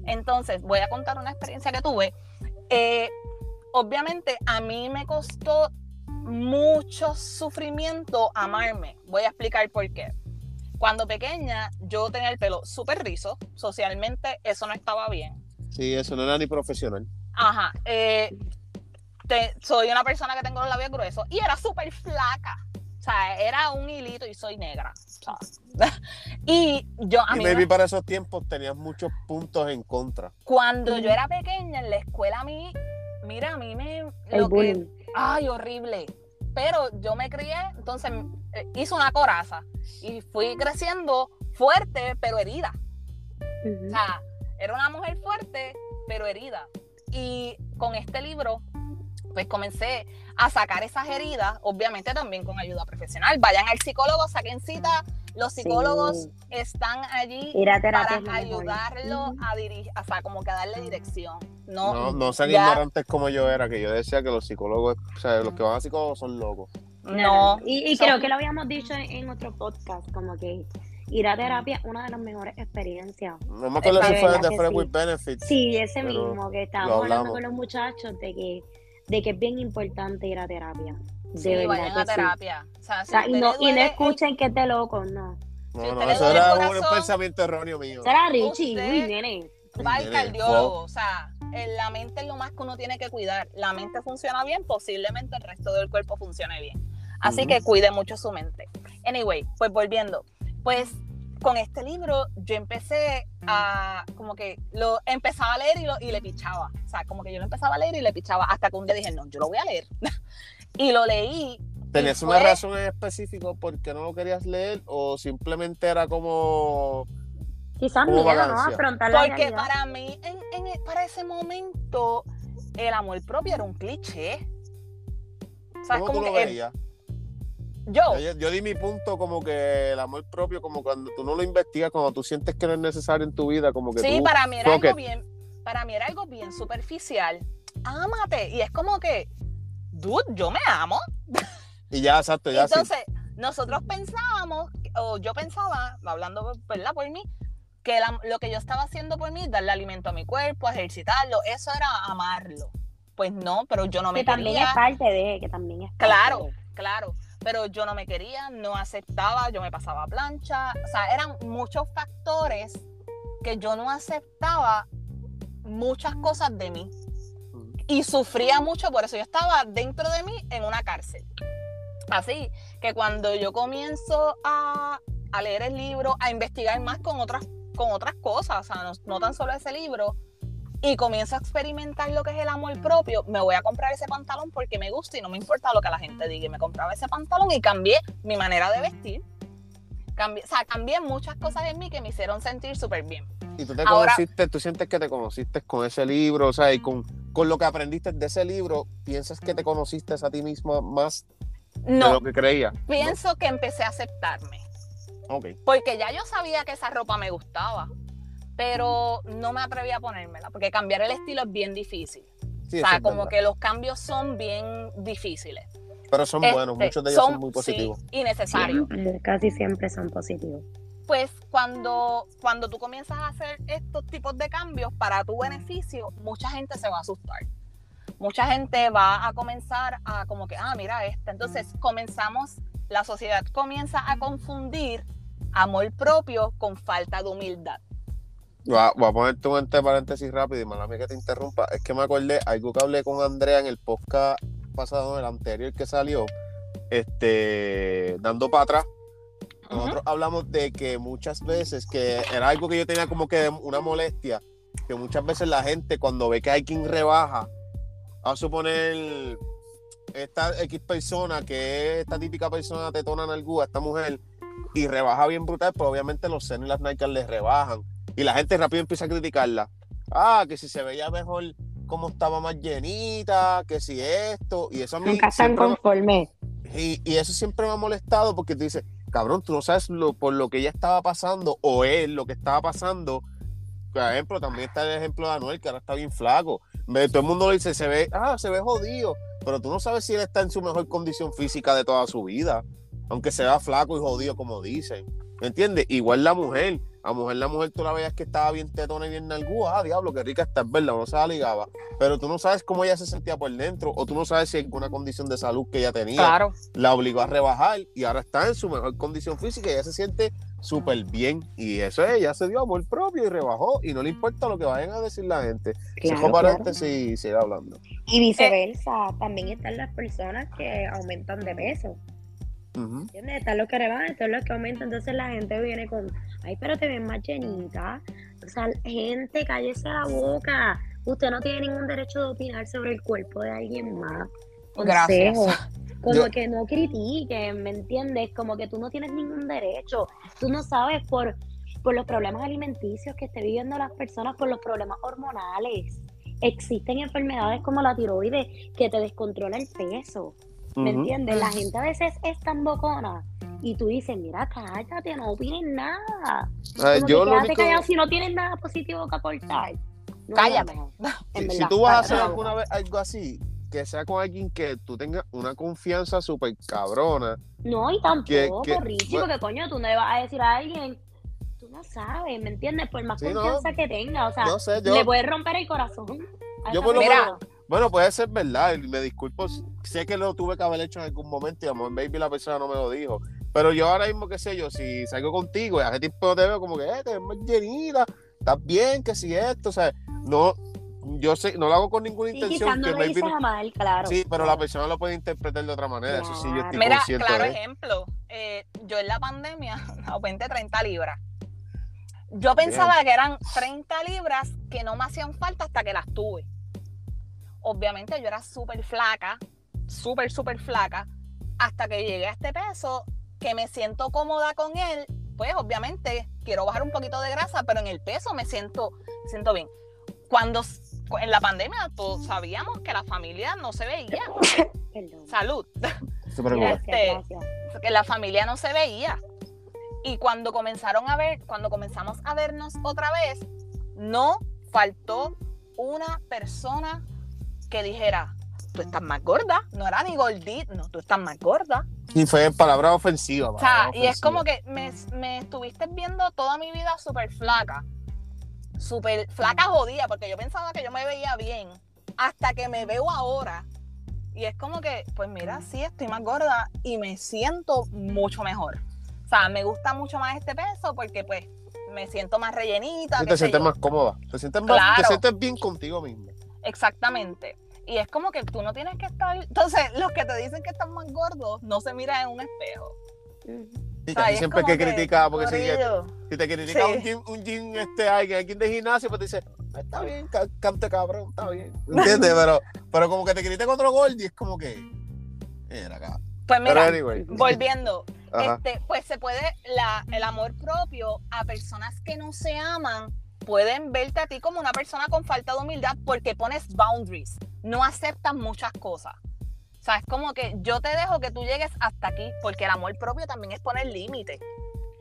Entonces, voy a contar una experiencia que tuve. Eh, obviamente, a mí me costó mucho sufrimiento amarme. Voy a explicar por qué. Cuando pequeña, yo tenía el pelo súper rizo. Socialmente, eso no estaba bien. Sí, eso no era ni profesional. Ajá. eh, te- soy una persona que tengo los labios gruesos y era súper flaca. O sea, era un hilito y soy negra. o sea. y yo, a Y mí, maybe me- para esos tiempos tenías muchos puntos en contra. cuando yo era pequeña en la escuela, a mí, mira, a mí me. El Lo que, ay, horrible. Pero yo me crié, entonces eh, hice una coraza y fui creciendo fuerte, pero herida. O sea, era una mujer fuerte, pero herida. Y con este libro, pues comencé a sacar esas heridas, obviamente también con ayuda profesional. Vayan al psicólogo, saquen cita. Los Sí. psicólogos están allí para ayudarlo a dirigir, o sea, como que a darle dirección. No, No, no sean ya- ignorantes como yo era, que yo decía que los psicólogos, o sea, los que van a psicólogos son locos. no. Y, y son- creo que lo habíamos dicho en, en otro podcast, como que ir a terapia es una de las mejores experiencias. No me acuerdo si de fue de que Friends sí. with Benefits. Sí, ese mismo, que lo estábamos hablando con los muchachos de que, de que es bien importante ir a terapia. De Sí, verdad vayan a que sí. terapia. O sea, O si sea, a y no, y no el- escuchen que es de loco, no. No, no, eso era un pensamiento erróneo mío. Será Richie, Usted- uy, nene. va al cardiólogo. O sea, en la mente es lo más que uno tiene que cuidar. La mente funciona bien, posiblemente el resto del cuerpo funcione bien. Así que cuide mucho su mente. Anyway, pues volviendo. Pues con este libro yo empecé a, como que lo empezaba a leer y, lo, y le pichaba. O sea, como que yo lo empezaba a leer y le pichaba hasta que un día dije, no, yo lo voy a leer. y lo leí. ¿Tenías una razón en específico por qué no lo querías leer o simplemente era como... Quizás Como miedo, ¿no? vagancia. Afrontar la Porque realidad. para mí, en, en- para ese momento, el amor propio era un cliché. ¿Sabes? ¿Cómo tú Como lo que el-? Yo, Yo, yo di mi punto como que el amor propio, como cuando tú no lo investigas, cuando tú sientes que no es necesario en tu vida, como que sí, tú... para mí era algo it. bien, para mí era algo bien superficial. Ámate. Y es como que, dude, yo me amo. Y ya, exacto, ya sí. Entonces, nosotros pensábamos, o yo pensaba, hablando ¿verdad? por mí, que la- lo que yo estaba haciendo por mí, darle alimento a mi cuerpo, ejercitarlo, eso era amarlo. Pues no, pero yo no me que también quería. es parte de, que también es parte Claro, de. claro, pero yo no me quería, no aceptaba, yo me pasaba plancha, o sea, eran muchos factores que yo no aceptaba muchas cosas de mí y sufría mucho por eso, yo estaba dentro de mí en una cárcel. Así que cuando yo comienzo a, a leer el libro, a investigar más con otras, con otras cosas, o sea, no, no tan solo ese libro, y comienzo a experimentar lo que es el amor propio, me voy a comprar ese pantalón porque me gusta y no me importa lo que la gente diga. Y me compraba ese pantalón y cambié mi manera de vestir. Cambié, o sea, cambié muchas cosas en mí que me hicieron sentir súper bien. Y tú te Ahora- conociste, tú sientes que te conociste con ese libro, o sea, y con, con lo que aprendiste de ese libro, ¿piensas que te conociste a ti misma más de No, lo que creías? ¿no? pienso que empecé a aceptarme. Ok. Porque ya yo sabía que esa ropa me gustaba, pero no me atreví a ponérmela, porque cambiar el estilo es bien difícil. Sí, o sea, como verdad. que los cambios son bien difíciles. Pero son Este, buenos, muchos de ellos son, muy positivos. Sí, y necesarios. Siempre, casi siempre son positivos. Pues cuando, cuando tú comienzas a hacer estos tipos de cambios para tu beneficio, mucha gente se va a asustar. mucha gente va a comenzar a como que, ah, mira esta. Entonces comenzamos, la sociedad comienza a confundir amor propio con falta de humildad. Voy a, voy a ponerte un entre paréntesis rápido y mala mía que te interrumpa. Es que me acordé, algo que hablé con Andrea en el podcast pasado, el anterior que salió, este, dando para atrás. Nosotros hablamos de que muchas veces, que era algo que yo tenía como que una molestia, que muchas veces la gente cuando ve que hay quien rebaja, a suponer esta X persona, que es esta típica persona tetona en esta mujer, y rebaja bien brutal, pues obviamente los senos y las Nike les rebajan. Y la gente rápido empieza a criticarla. Ah, que si se veía mejor como estaba más llenita, que si esto, y eso a mí... Nunca están conformes. Y, y, eso siempre me ha molestado porque tú dices, cabrón, tú no sabes lo, por lo que ella estaba pasando o él lo que estaba pasando. Por ejemplo, también está el ejemplo de Anuel, que ahora está bien flaco. Todo el mundo le dice, se ve, ah, se ve jodido, pero tú no sabes si él está en su mejor condición física de toda su vida, aunque sea flaco y jodido como dicen. ¿Me entiendes? Igual la mujer. A mujer, la mujer tú la veías que estaba bien tetona y bien nalgúa, ah, diablo, qué rica está, es verdad, no se la ligaba. Pero tú no sabes cómo ella se sentía por dentro, o tú no sabes si alguna condición de salud que ella tenía claro. la obligó a rebajar y ahora está en su mejor condición física y ella se siente súper bien. Y eso es, ella se dio amor propio y rebajó, y no le importa lo que vayan a decir la gente. Claro, se claro. y sigue hablando. Y viceversa, también están las personas que aumentan de peso. Ujú. ¿Entiendes? Están los que rebajan, están los que aumentan. Entonces la gente viene con, ay, pero te ves más llenita. O sea, gente, cállese la boca. Usted no tiene ningún derecho de opinar sobre el cuerpo de alguien más. Gracias. Consejo. Como Yo- que no critiquen, ¿me entiendes? Como que tú no tienes ningún derecho. Tú no sabes por, por los problemas alimenticios que estén viviendo las personas, por los problemas hormonales. Existen enfermedades como la tiroides que te descontrola el peso. ¿Me entiendes? La gente a veces es tan bocona y tú dices, mira, cállate, no opines nada. Ah, Como yo que lo único- callado si no tienes nada positivo que aportar. No Cállate. Si, tú vas a hacer alguna vez algo así, que sea con alguien que tú tengas una confianza súper cabrona. No, y tampoco, que- Richie, bueno. porque coño, tú no le vas a decir a alguien, tú no sabes, ¿me entiendes? Por más Sí, no. confianza que tenga, o sea, No sé, yo, le puedes romper el corazón. Yo por lo menos- Bueno, puede ser verdad, y me disculpo, sé que lo tuve que haber hecho en algún momento y a lo mejor baby la persona no me lo dijo, pero yo ahora mismo, qué sé yo, si salgo contigo y hace tiempo no te veo como que, eh, te ves más llenita, estás bien, que si esto, o sea, no, yo sé, no lo hago con ninguna Sí, intención, quizás no que lo dices no- a mal, claro. sí, pero la persona lo puede interpretar de otra manera, eso sí, yo estoy Mira, consciente claro de ejemplo, eh, yo en la pandemia aumenté 30 libras. Yo pensaba que eran 30 libras que no me hacían falta hasta que las tuve. Obviamente yo era súper flaca, súper, súper flaca, hasta que llegué a este peso, que me siento cómoda con él, pues obviamente quiero bajar un poquito de grasa, pero en el peso me siento, me siento bien. Cuando en la pandemia todos sabíamos que la familia no se veía. Perdón. Salud. Este, que la familia no se veía. Y cuando comenzaron a ver, cuando comenzamos a vernos otra vez, no faltó una persona que dijera, tú estás más gorda, no era ni gordita, no, tú estás más gorda. Y fue palabra ofensiva. O sea, palabra y es como que me, me estuviste viendo toda mi vida súper flaca, súper flaca jodida, porque yo pensaba que yo me veía bien, hasta que me veo ahora. Y es como que, pues mira, sí, estoy más gorda y me siento mucho mejor. O sea, me gusta mucho más este peso porque pues me siento más rellenita. Qué te sientes yo. más cómoda, te sientes, más- Claro. te sientes bien contigo mismo. Exactamente. Y es como que tú no tienes que estar. Entonces, los que te dicen que están más gordos no se miran en un espejo. Y O sea, y es siempre como que critica, porque si, si te critica Sí. un gym, un gym este, alguien, alguien de gimnasio, pues te dice, "Ah, está bien, ca- cante cabrón, está bien. ¿Entiendes? pero, pero como que te critica otro gordi, es como que. Era acá. Pues mira, anyway. volviendo, Ajá. este, pues se puede, la, el amor propio a personas que no se aman pueden verte a ti como una persona con falta de humildad porque pones boundaries, no aceptas muchas cosas. O sea, es como que yo te dejo que tú llegues hasta aquí, porque el amor propio también es poner límites.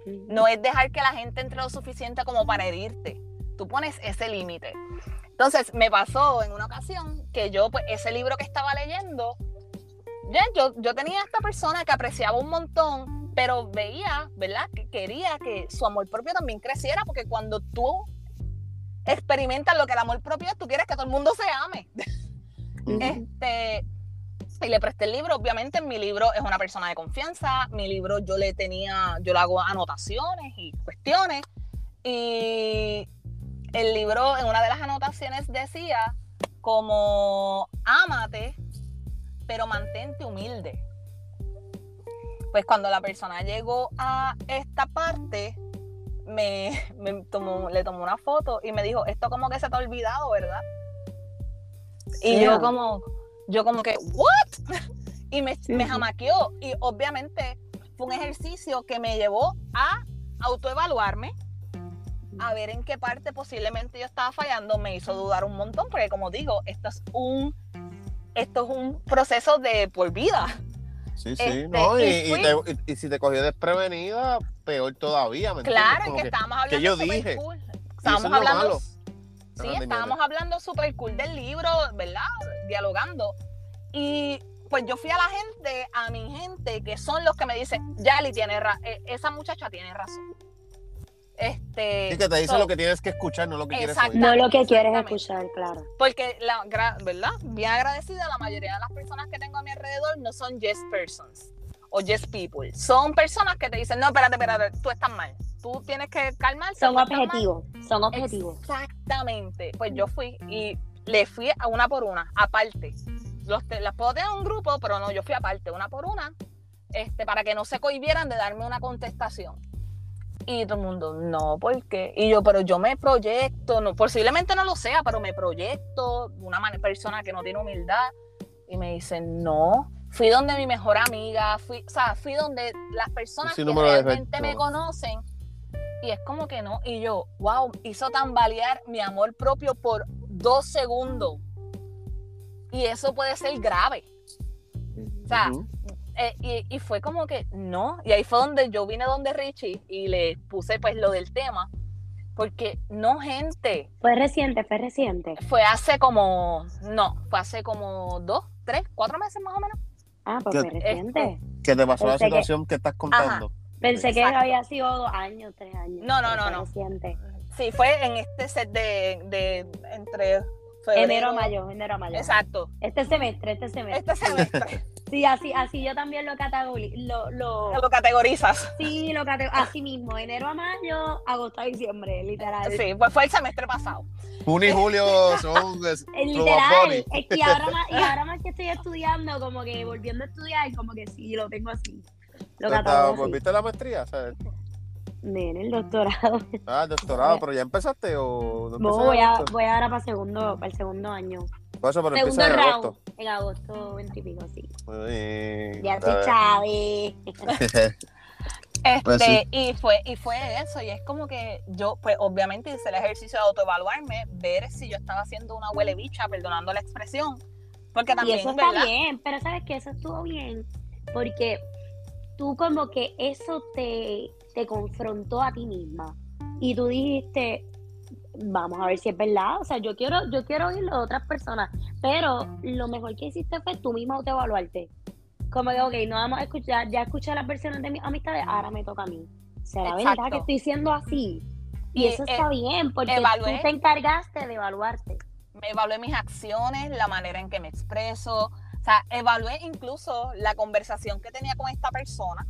No es dejar que la gente entre lo suficiente como para herirte. Tú pones ese límite. Entonces, me pasó en una ocasión que yo, pues, ese libro que estaba leyendo, yo, yo tenía a esta persona que apreciaba un montón, pero veía, ¿verdad? Que quería que su amor propio también creciera, porque cuando tú experimentas lo que el amor propio es, tú quieres que todo el mundo se ame. Este, y le presté el libro, obviamente mi libro es una persona de confianza, mi libro yo le tenía, yo le hago anotaciones y cuestiones, y el libro en una de las anotaciones decía como, ámate, pero mantente humilde. Pues cuando la persona llegó a esta parte, me, tomó, le tomó una foto y me dijo, esto como que se te ha olvidado, ¿verdad? Y yo como, yo como que, ¿what? y me, me jamaqueó. Y obviamente fue un ejercicio que me llevó a autoevaluarme, a ver en qué parte posiblemente yo estaba fallando, me hizo dudar un montón, porque como digo, esto es un, esto es un proceso de por vida. Sí, sí, este, no, y, si te cogió desprevenida, peor todavía, ¿me Claro, es que, estábamos hablando que yo dije, cool. Estábamos hablando, sí, estábamos hablando súper cool del libro, ¿verdad? Dialogando. Y pues yo fui a la gente, a mi gente, que son los que me dicen, Yali tiene razón, e, esa muchacha tiene razón. Este, sí, que te dice lo que tienes que escuchar, no lo que quieres oír. No lo que quieres escuchar, claro. Porque, la, ¿verdad? Bien agradecida, la mayoría de las personas que tengo a mi alrededor no son yes persons o yes people. Son personas que te dicen, no, espérate, espérate, tú estás mal. Tú tienes que calmar. Son objetivos, son objetivos. Exactamente. Pues yo fui y le fui a una por una, aparte. Los las puedo tener en un grupo, pero no, yo fui aparte, una por una, este, para que no se cohibieran de darme una contestación. Y todo el mundo, no, ¿por qué? Y yo, pero yo me proyecto, no, posiblemente no lo sea, pero me proyecto una persona que no tiene humildad. Y me dicen, no, fui donde mi mejor amiga, fui, o sea, fui donde las personas que realmente me conocen. Y es como que no. Y yo, wow, hizo tambalear mi amor propio por dos segundos. Y eso puede ser grave. O sea, eh, y, fue como que no, y ahí fue donde yo vine donde Richie y le puse pues lo del tema, porque no gente. Fue reciente, fue reciente. Fue hace como, no, fue hace como dos, tres, cuatro meses más o menos. Ah, pues fue reciente. ¿Qué te pasó la situación que, estás contando? Pensé que había sido dos años, tres años. No, no, no, no. Reciente. Sí, fue en este set de, de entre enero a mayo, enero a mayo. Exacto. Este semestre, este semestre. Este semestre. Sí, así, así yo también lo, lo, lo, categorizas. Sí, lo así mismo, enero a mayo, agosto a diciembre, literal. Sí, pues fue el semestre pasado. Junio y julio son literal. y, ahora más, y ahora más que estoy estudiando, como que volviendo a estudiar, como que sí, lo tengo así. Lo ¿Volviste la maestría? ¿sabes? Nene, el doctorado. Ah, el doctorado, pero ya empezaste o no voy, a, voy ahora para segundo, para el segundo año. Pues eso, pero segundo en agosto. En agosto 20 y pico, sí. ya estoy chave. Pues este, y fue, y fue eso, y es como que yo, pues obviamente hice el ejercicio de autoevaluarme, ver si yo estaba haciendo una huele bicha, perdonando la expresión. Porque también, y eso está bien, pero sabes que eso estuvo bien, porque tú como que eso te, te confrontó a ti misma y tú dijiste, vamos a ver si es verdad, o sea, yo quiero, yo quiero oírlo de otras personas, pero lo mejor que hiciste fue tú misma autoevaluarte. Como que, ok, no vamos a escuchar, ya escuché las versiones de mis amistades, ahora me toca a mí. ¿Será verdad que estoy siendo así? Y, eso está eh, bien, porque tú te encargaste de evaluarte. Me evalué mis acciones, la manera en que me expreso, o sea, evalué incluso la conversación que tenía con esta persona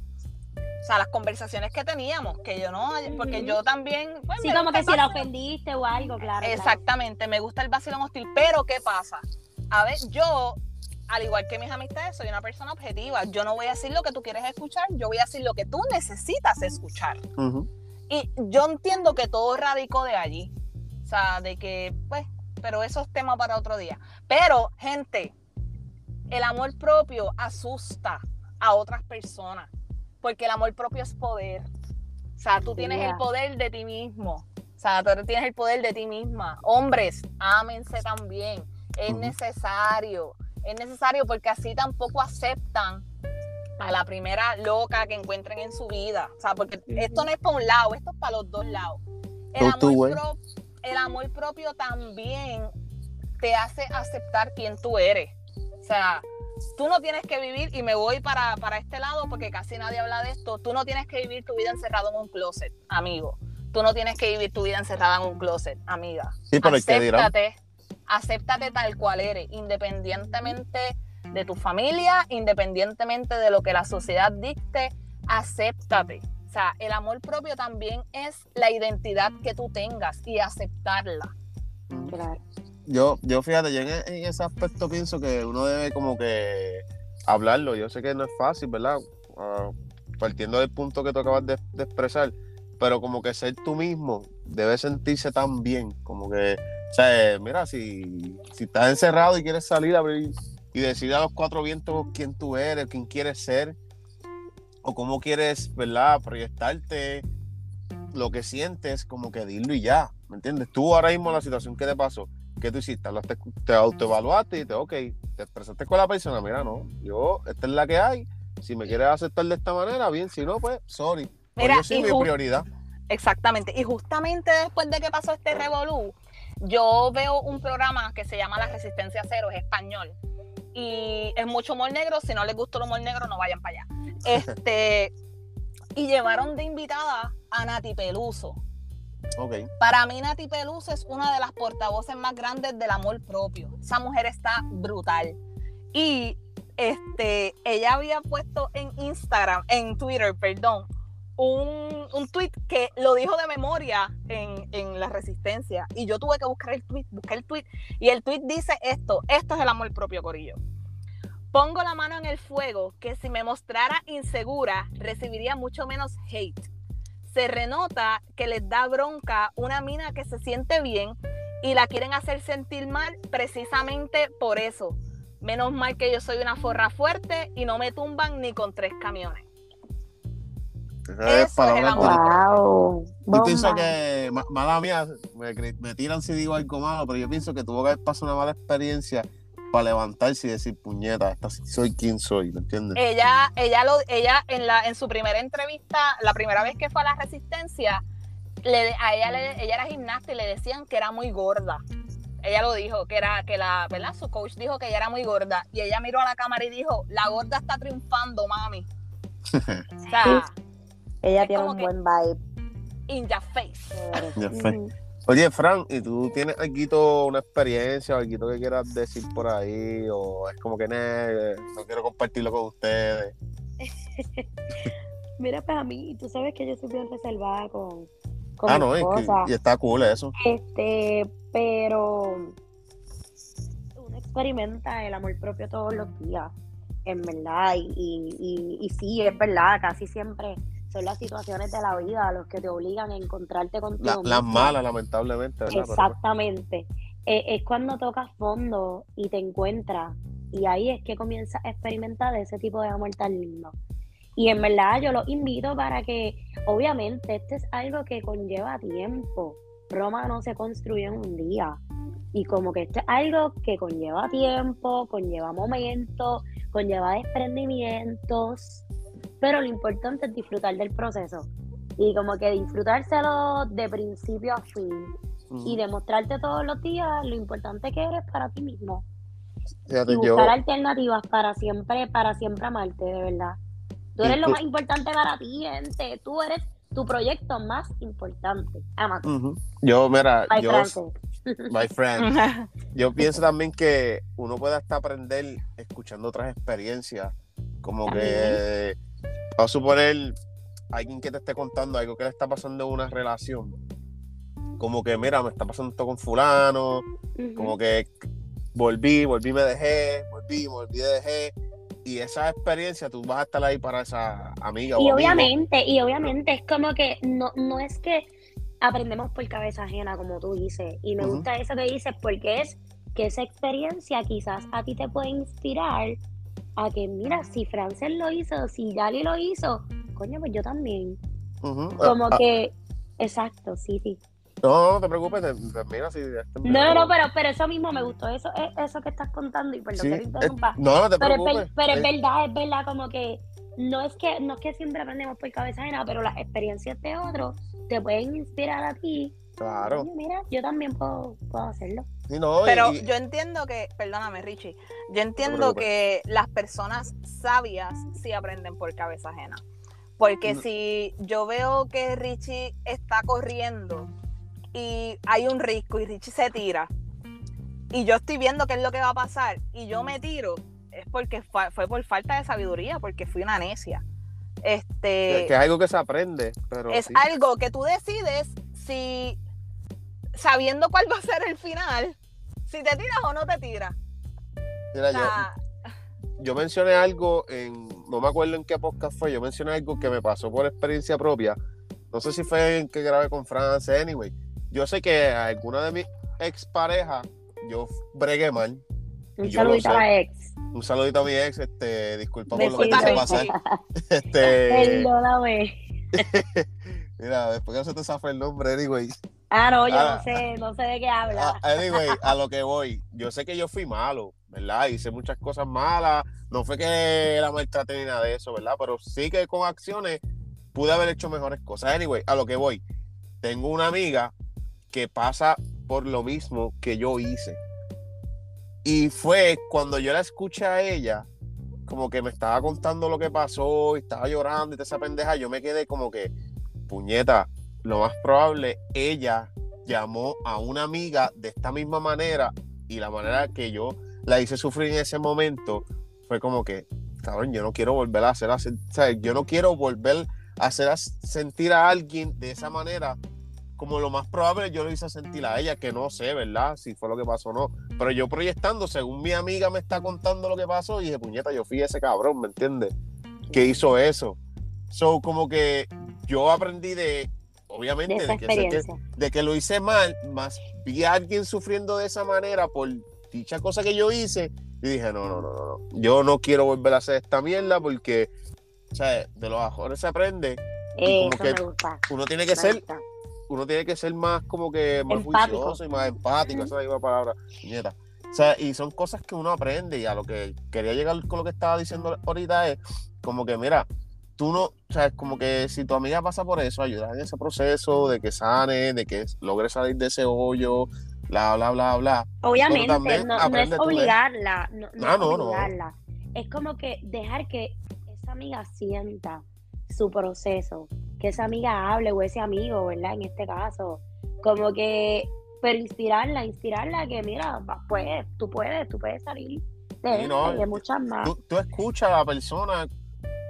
o sea, las conversaciones que teníamos, que yo no, porque yo también... Pues, sí, como que si la ofendiste o algo, claro. Exactamente, me gusta el vacilón hostil, pero ¿qué pasa? A ver, yo, al igual que mis amistades, soy una persona objetiva. Yo no voy a decir lo que tú quieres escuchar, yo voy a decir lo que tú necesitas escuchar. Y yo entiendo que todo radicó de allí. O sea, de que, pues, pero eso es tema para otro día. Pero, gente, el amor propio asusta a otras personas porque el amor propio es poder. O sea, tú tienes el poder de ti mismo. O sea, tú tienes el poder de ti misma. Hombres, ámense también. Es necesario. Es necesario porque así tampoco aceptan a la primera loca que encuentren en su vida. O sea, porque esto no es para un lado, esto es para los dos lados. El amor, el amor propio también te hace aceptar quién tú eres. O sea, tú no tienes que vivir, y me voy para, este lado porque casi nadie habla de esto, tú no tienes que vivir tu vida encerrado en un closet, amigo. Tú no tienes que vivir tu vida encerrada en un closet, amiga. Sí, pero acéptate, acéptate tal cual eres, independientemente de tu familia, independientemente de lo que la sociedad dicte, acéptate. O sea, el amor propio también es la identidad que tú tengas y aceptarla. Claro. Yo, yo fíjate, yo en, ese aspecto pienso que uno debe como que hablarlo. Yo sé que no es fácil, ¿verdad? Ah, partiendo del punto que tú acabas de, de expresar, pero como que ser tú mismo debe sentirse tan bien, como que, o sea, mira, si, si estás encerrado y quieres salir a abrir y decir a los cuatro vientos quién tú eres, quién quieres ser, o cómo quieres, ¿verdad?, proyectarte, lo que sientes, como que dilo y ya, ¿me entiendes? Tú ahora mismo la situación que te pasó, ¿qué tú hiciste? Hablaste- Te autoevaluaste y te, ok, te expresaste con la persona, mira, no, yo, esta es la que hay, si me quieres aceptar de esta manera, bien, si no, pues, sorry. Pues Mira, yo soy mi prioridad. Exactamente. Y justamente después de que pasó este revolú, yo veo un programa que se llama La Resistencia Cero, es español. Y es mucho humor negro. Si no les gusta el humor negro, no vayan para allá. Este, y llevaron de invitada a Nati Peluso. Ok. Para mí, Nati Peluso es una de las portavoces más grandes del amor propio. Esa mujer está brutal. Y este, ella había puesto en Instagram, en Twitter, perdón, un, un tweet que lo dijo de memoria en, en la resistencia. Y yo tuve que buscar el tweet, busqué el tweet. Y el tweet dice esto: esto es el amor propio, Corillo. Pongo la mano en el fuego que si me mostrara insegura, recibiría mucho menos hate se renota que les da bronca una mina que se siente bien y la quieren hacer sentir mal precisamente por eso. Menos mal que yo soy una forra fuerte y no me tumban ni con tres camiones. Esa Eso es palabra es el de- amor. Wow. Yo pienso que, ma- mala mía, me, me tiran si digo algo malo, pero yo pienso que tuvo que haber pasado una mala experiencia para levantarse y decir, puñeta, esta soy quien soy, ¿me entiendes? Ella, ella, lo, ella en, la, en su primera entrevista, la primera vez que fue a la resistencia, le, a ella, le- ella era gimnasta y le decían que era muy gorda. Ella lo dijo, que era, que la, ¿verdad? Su coach dijo que ella era muy gorda. Y ella miró a la cámara y dijo, la gorda está triunfando, mami. o sea, Ella tiene un buen vibe. in your face. Ya fue. Ujú. Oye, Fran, ¿y tú tienes algo, una experiencia o algo que quieras decir por ahí? ¿O es como que "Nah, no quiero compartirlo con ustedes? Mira, pues a mí, tú sabes que yo soy bien reservada con, con Ah, mis no, cosas. y está cool eso. Este, pero uno experimenta el amor propio todos los días, en verdad, y, y, y, y sí, es verdad, casi siempre son las situaciones de la vida los que te obligan a encontrarte contigo La- las malas, lamentablemente, ¿verdad? Exactamente. Eh, es cuando tocas fondo y te encuentras, y ahí es que comienzas a experimentar ese tipo de amor tan lindo. Y en verdad yo los invito para que, obviamente, este es algo que conlleva tiempo. Roma no se construye en un día. Y como que esto es algo que conlleva tiempo, conlleva momentos, conlleva desprendimientos. Pero lo importante es disfrutar del proceso. Y como que disfrutárselo de principio a fin. Y demostrarte todos los días lo importante que eres para ti mismo. Fíjate, y yo, buscar alternativas para siempre para siempre amarte de verdad. Tú eres lo Inclu- más importante para ti gente. Tú eres tu proyecto más importante. Amate. Yo, mira, Bye, yo, my friend, yo pienso también que uno puede hasta aprender escuchando otras experiencias, como que, vamos a suponer, alguien que te esté contando algo que le está pasando en una relación, como que, mira, me está pasando esto con fulano, como que volví, volví, me dejé, volví, me volví, dejé, y esa experiencia tú vas a estar ahí para esa amiga o y amigo. obviamente y obviamente es como que no no es que aprendemos por cabeza ajena como tú dices. Y me gusta eso que dices porque es que esa experiencia quizás a ti te puede inspirar a que mira si Frances lo hizo si Yali lo hizo coño pues yo también como Ah, que exacto sí sí No, no te preocupes, te- termina si no no no pero pero eso mismo me gustó eso es eso que estás contando y perdón Sí, que te eh, interrumpa no, no te pero, preocupes. pero es eh, verdad, es verdad, como que no es que no es que siempre aprendemos por cabeza ajena, pero las experiencias de otros te pueden inspirar a ti. Claro. Oye, mira, yo también puedo, puedo hacerlo. Sí, no, Pero y- yo entiendo que, perdóname Richie, yo entiendo que las personas sabias sí aprenden por cabeza ajena. Porque No. si yo veo que Richie está corriendo y hay un risco y Richie se tira, y yo estoy viendo qué es lo que va a pasar y yo me tiro, es porque fue, fue por falta de sabiduría, porque fui una necia. Este, que es algo que se aprende, pero es sí. algo que tú decides si, sabiendo cuál va a ser el final, si te tiras o no te tiras. Mira, O yo, sea, yo mencioné algo en, no me acuerdo en qué podcast fue, yo mencioné algo que me pasó por experiencia propia. No sé si fue en que grabé con France, anyway. Yo sé que a alguna de mis exparejas yo bregué mal. Un saludito a la ex. Un saludito a mi ex, este, disculpa por lo que te pasar. Este, Perdóname. mira, después que se te zafa el nombre, anyway. Ah, no, yo Ah. no sé, no sé de qué habla. Ah, anyway, a lo que voy, yo sé que yo fui malo, ¿verdad? Hice muchas cosas malas, no fue que la maltraté ni nada de eso, ¿verdad? Pero sí que con acciones pude haber hecho mejores cosas. Anyway, a lo que voy, tengo una amiga que pasa por lo mismo que yo hice. Y fue cuando yo la escuché a ella, como que me estaba contando lo que pasó y estaba llorando y toda esa pendeja, yo me quedé como que, puñeta, lo más probable, ella llamó a una amiga de esta misma manera y la manera que yo la hice sufrir en ese momento fue como que, cabrón, yo no quiero volver a hacer, hacer yo no quiero volver a hacer sentir a alguien de esa manera como lo más probable yo lo hice sentir a ella, que no sé, ¿verdad? Si fue lo que pasó o no. Pero yo proyectando, según mi amiga me está contando lo que pasó, y dije, puñeta, yo fui ese cabrón, ¿me entiendes? Que hizo eso. So, como que yo aprendí de, obviamente, de que, sé que, experiencia. de que lo hice mal, más vi a alguien sufriendo de esa manera por dicha cosa que yo hice, y dije, no, no, no, no, no. Yo no quiero volver a hacer esta mierda porque, o sea, de los mejores se aprende. y como Eso que me gusta. Uno tiene que me ser gusta. uno tiene que ser más como que más Empático. juicioso y más empático, esa es la misma palabra, nieta. O sea, y son cosas que uno aprende y a lo que quería llegar con lo que estaba diciendo ahorita es como que mira, tú no, o sea, es como que si tu amiga pasa por eso, ayudar en ese proceso de que sane, de que logre salir de ese hoyo, bla, bla, bla, bla. Obviamente, no, no es obligarla, no, no Ah, es no, no. obligarla. Es como que dejar que esa amiga sienta su proceso, que esa amiga hable o ese amigo, ¿verdad? En este caso, como que, pero inspirarla, inspirarla que mira, puedes, tú puedes, tú puedes salir de Sí, no, de muchas más. Tú, tú escuchas a la persona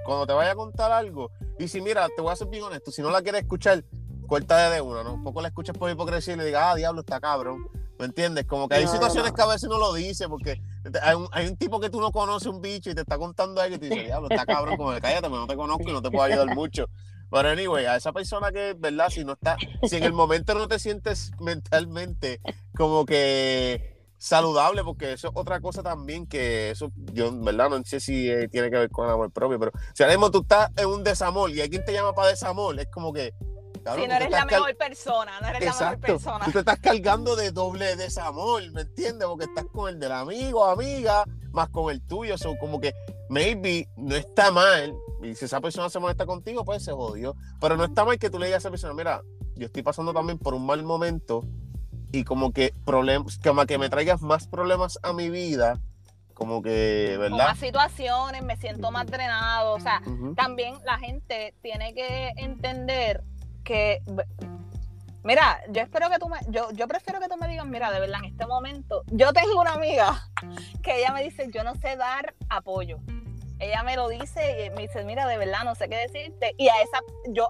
cuando te vaya a contar algo y si mira, te voy a ser bien honesto, si no la quieres escuchar, corta de una, ¿no? Un poco la escuchas por hipocresía y le digas, ah, diablo, está cabrón. ¿Me entiendes? Como que hay No, situaciones no. que a veces no lo dice porque hay un, hay un tipo que tú no conoces, un bicho, y te está contando algo y te dice, diablo, está cabrón, como que cállate, pero no te conozco y no te puedo ayudar mucho. Pero anyway, a esa persona que, ¿verdad? Si no está, si en el momento no te sientes mentalmente como que saludable, porque eso es otra cosa también que eso, yo, en ¿verdad? No sé si eh, tiene que ver con el amor propio, pero si ahora mismo tú estás en un desamor y alguien te llama para desamor, es como que. cabrón, si no eres la mejor persona, no eres la Exacto. mejor persona. Tú te estás cargando de doble desamor, ¿me entiendes? Porque estás con el del amigo, amiga, más con el tuyo. So, como que maybe no está mal. Y si esa persona se molesta contigo, pues se jodió. Pero no está mal que tú le digas a esa persona, mira, yo estoy pasando también por un mal momento y como que problemas, como que me traigas más problemas a mi vida, como que, Con ¿verdad? más situaciones, me siento más drenado. O sea, también la gente tiene que entender que mira, yo espero que tú me, yo, yo prefiero que tú me digas, mira, de verdad, en este momento, yo tengo una amiga que ella me dice, yo no sé dar apoyo. Ella me lo dice y me dice, mira, de verdad, no sé qué decirte. Y a esa, yo,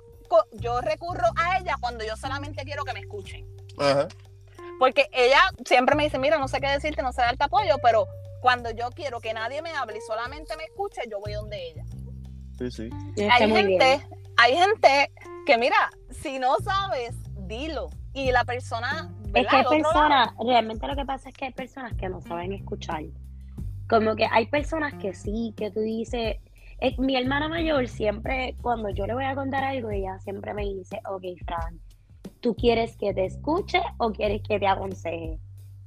yo recurro a ella cuando yo solamente quiero que me escuchen. Ajá. Porque ella siempre me dice, mira, no sé qué decirte, no sé darte apoyo, pero cuando yo quiero que nadie me hable y solamente me escuche, yo voy donde ella Sí, sí. Hay bien. gente, hay gente que mira, si no sabes, dilo. Y la persona, Es ¿verdad? que hay personas, realmente lo que pasa es que hay personas que no saben escuchar. Como que hay personas que sí, que tú dices, eh, mi hermana mayor siempre, cuando yo le voy a contar algo, ella siempre me dice, ok, Fran, ¿tú quieres que te escuche o quieres que te aconseje?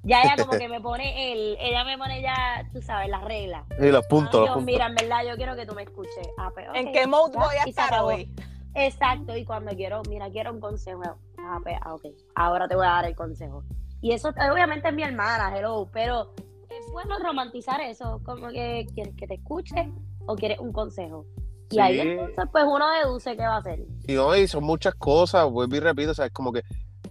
Ya ella como que me pone el, ella me pone ya, tú sabes, las reglas. Y los puntos, Ah, los yo, puntos. mira, en verdad yo quiero que tú me escuches. Ah, pues, ¿En qué mode ya, voy a estar hoy? Exacto, y cuando quiero, mira, quiero un consejo. Ah, pues, ah, ok, ahora te voy a dar el consejo. Y eso obviamente es mi hermana, hello, pero es bueno romantizar eso, como que quieres que te escuche o quieres un consejo. Y Sí. ahí entonces, pues uno deduce qué va a hacer. Y no, y son muchas cosas, vuelvo y repito, o sea, es como que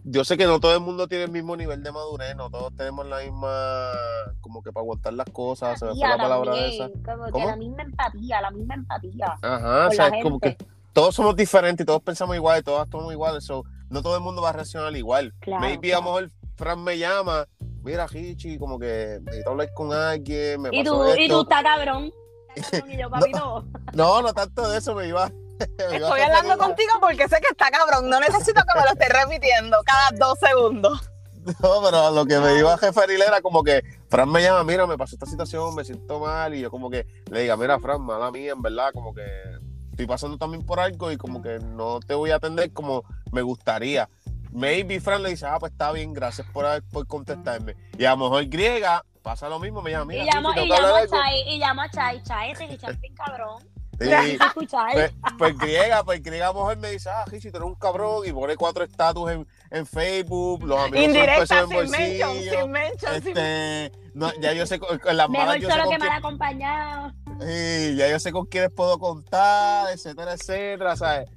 yo sé que no todo el mundo tiene el mismo nivel de madurez, no todos tenemos la misma, como que para aguantar las cosas, se me fue la palabra también, esa. Como que la misma empatía, la misma empatía. Ajá, o sea, es como que todos somos diferentes y todos pensamos igual, todos actuamos igual, so, no todo el mundo va a reaccionar igual. Claro, Maybe a lo claro. mejor Fran me llama, mira, Hichi, como que necesito hablar con alguien, me Y tú, y tú estás cabrón. Y yo, papi, no. No, no tanto de eso, me iba. me Estoy hablando contigo porque sé que está cabrón. No necesito que me lo estés repitiendo cada dos segundos. No, pero a lo que me iba a referir era como que Fran me llama, mira, me pasó esta situación, me siento mal, y yo como que le diga, mira, Fran, mala mía, en verdad, como que estoy pasando también por algo y como que no te voy a atender como me gustaría. Maybe Fran le dice, ah, pues está bien, gracias por, por contestarme. Y a lo mejor griega pasa lo mismo, me llama, mira, Y llamo, Chichi, y llamo a algo". Chai, y llamo a Chai, Chai, ese Richard bien cabrón. Sí, pues, pues griega, pues griega mejor me dice, ah, Hichi, tú eres un cabrón, y pone cuatro estatus en, en Facebook, los amigos Indirecta, en sin mention, bolsillo. sin mention, sin Este, no, ya yo sé, con con las malas yo sé solo con que quién- mal acompañado. Sí, ya yo sé con quiénes puedo contar, etcétera, etcétera, ¿sabes?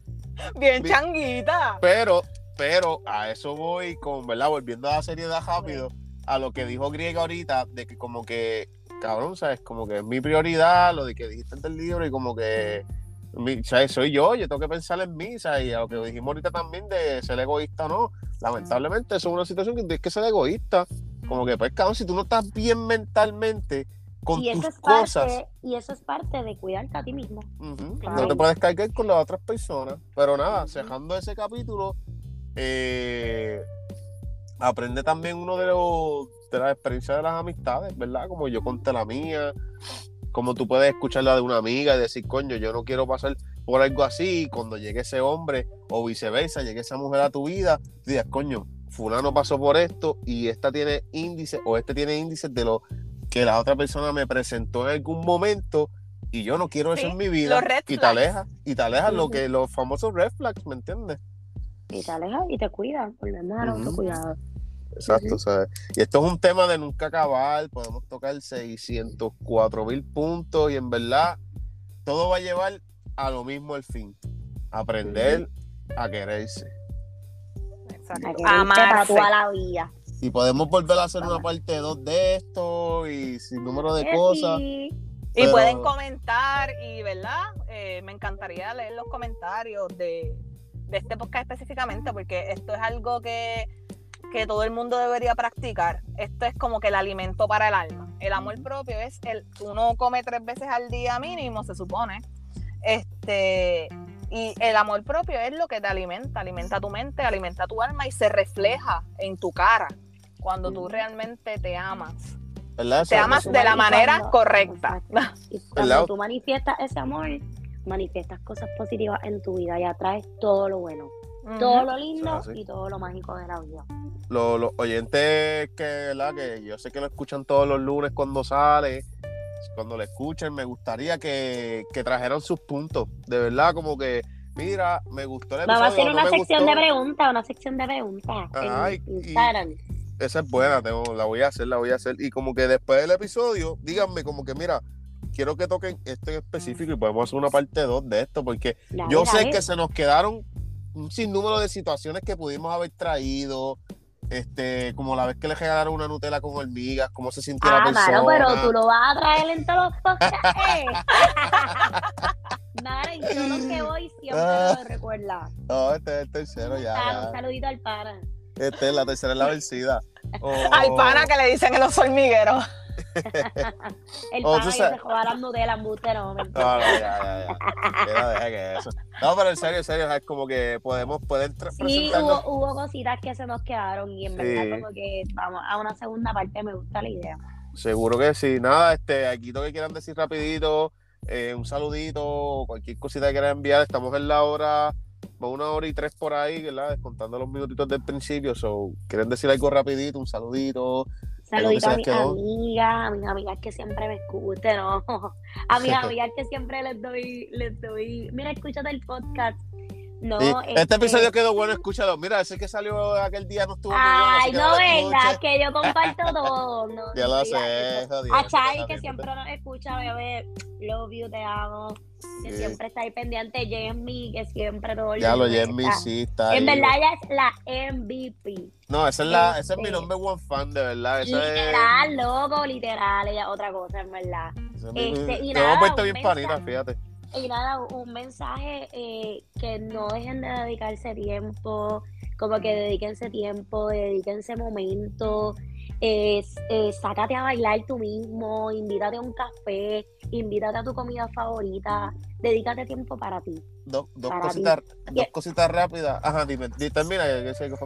Bien Bi- changuita. Pero, pero a eso voy con, ¿verdad? Volviendo a la seriedad rápido, a lo que dijo Griega ahorita, de que como que, cabrón, ¿sabes? Como que es mi prioridad, lo de que dijiste en el libro y como que, mi- ¿sabes? Soy yo, yo tengo que pensar en mí, ¿sabes? Y a lo que dijimos ahorita también de ser egoísta o no, lamentablemente eso es una situación que tienes que ser egoísta. Como que, pues, cabrón, si tú no estás bien mentalmente con Y eso, tus es cosas... parte, y eso es parte de cuidarte a ti mismo. Ujú, Claro. No te puedes cargar con las otras personas. Pero nada, cerrando ese capítulo, eh, aprende también uno de los de las experiencias de las amistades, ¿verdad? Como yo conté la mía, como tú puedes escuchar la de una amiga y decir, coño, yo no quiero pasar por algo así, y cuando llegue ese hombre, o viceversa, llegue esa mujer a tu vida, digas, coño, fulano pasó por esto y esta tiene índice, o este tiene índices de lo que la otra persona me presentó en algún momento y yo no quiero eso en mi vida los red y te alejas y te alejas lo que los famosos red flags ¿me entiendes? Y te alejas y te cuidas. Volvemos al Ujú. autocuidado. exacto Ujú. ¿sabes? y esto es un tema de nunca acabar podemos tocar 604 mil puntos y en verdad todo va a llevar a lo mismo al fin aprender a quererse Exacto. A para toda la vida. y podemos volver a hacer una parte 2 de esto y sin número de Eh, cosas sí. Y Pero- pueden comentar y, ¿verdad? Eh, me encantaría leer los comentarios de, de este podcast específicamente porque esto es algo que, que todo el mundo debería practicar. Esto es como que el alimento para el alma. El amor propio es el, uno come tres veces al día mínimo, se supone. Este, y el amor propio es lo que te alimenta, alimenta tu mente, alimenta tu alma y se refleja en tu cara cuando tú realmente te amas. ¿verdad? Te amas de la manera correcta. Y cuando tú manifiestas ese amor, manifiestas cosas positivas en tu vida y atraes todo lo bueno, todo lo lindo y todo lo mágico de la vida. los, los oyentes que, ¿verdad? que yo sé que lo escuchan todos los lunes cuando sale, cuando lo escuchen, me gustaría que, que trajeran sus puntos. De verdad, como que, mira, me gustó el episodio. Vamos a hacer una sección gustó. de preguntas, una sección de preguntas Ajá, en y- Instagram. Esa es buena, tengo- la voy a hacer, la voy a hacer. Y como que después del episodio, díganme como que, mira, quiero que toquen esto en específico y podemos hacer una parte 2 de esto, porque yo sé dale. que se nos quedaron un sinnúmero de situaciones que pudimos haber traído. Este, como la vez que le regalaron una Nutella con hormigas, cómo se sintió la Ah, persona. mano, pero tú lo vas a traer en todos los podcasts. eh. Mano, y todos los que voy siempre Ah. lo recuerda. No, este es el tercero Ah, ya. un ya. saludito al pana. Este es la tercera es la vencida. Oh, Al pana que le dicen en los hormigueros. El Oh, pana que se joda las Nutella, no. No, ya, ya, ya. Mira, deja que eso. No, pero en serio, en serio, es como que podemos, pueden tra- Sí, hubo, hubo cositas que se nos quedaron y en Sí. verdad como que vamos a una segunda parte, me gusta la idea. Seguro que sí. Nada, este, aquí lo que quieran decir rapidito, eh, un saludito, cualquier cosita que quieran enviar, estamos en la hora, una hora y tres por ahí, ¿verdad? Descontando los minutitos del principio. So, quieren decir algo rapidito, un saludito. Saludito a se mis amigas, a mis amigas que siempre me escuchan, ¿no? A mis amigas que siempre les doy, les doy, mira, escúchate el podcast. No, Sí, Este episodio quedó bueno, escúchalo. Mira, ese que salió aquel día no estuvo muy bueno. así Ay, que no lo vengas, escuches. que yo comparto todo. No, Ya no lo sé, eso. A Chai, que siempre nos escucha, bebé. Love you, te amo. Que Sí. siempre está ahí pendiente. Jamie, que siempre todo Ya lo Jamie sí está En ahí. verdad, ella es la MVP. No, esa es, la, ese es mi Este- number one fan, de verdad. Esa es, Literal, loco, literal. Ella otra cosa, en verdad. ese mi- Este, y hemos nada, vuelto un bien panitas, fíjate. Y nada, un mensaje eh, que no dejen de dedicarse tiempo, como que dedíquense tiempo, dedíquense momento, eh, eh, sácate a bailar tú mismo, invítate a un café, invítate a tu comida favorita, dedícate tiempo para ti. Dos, dos Para ti. cositas, dos Yeah. cositas rápidas. Ajá, dime, di- termina, que sé que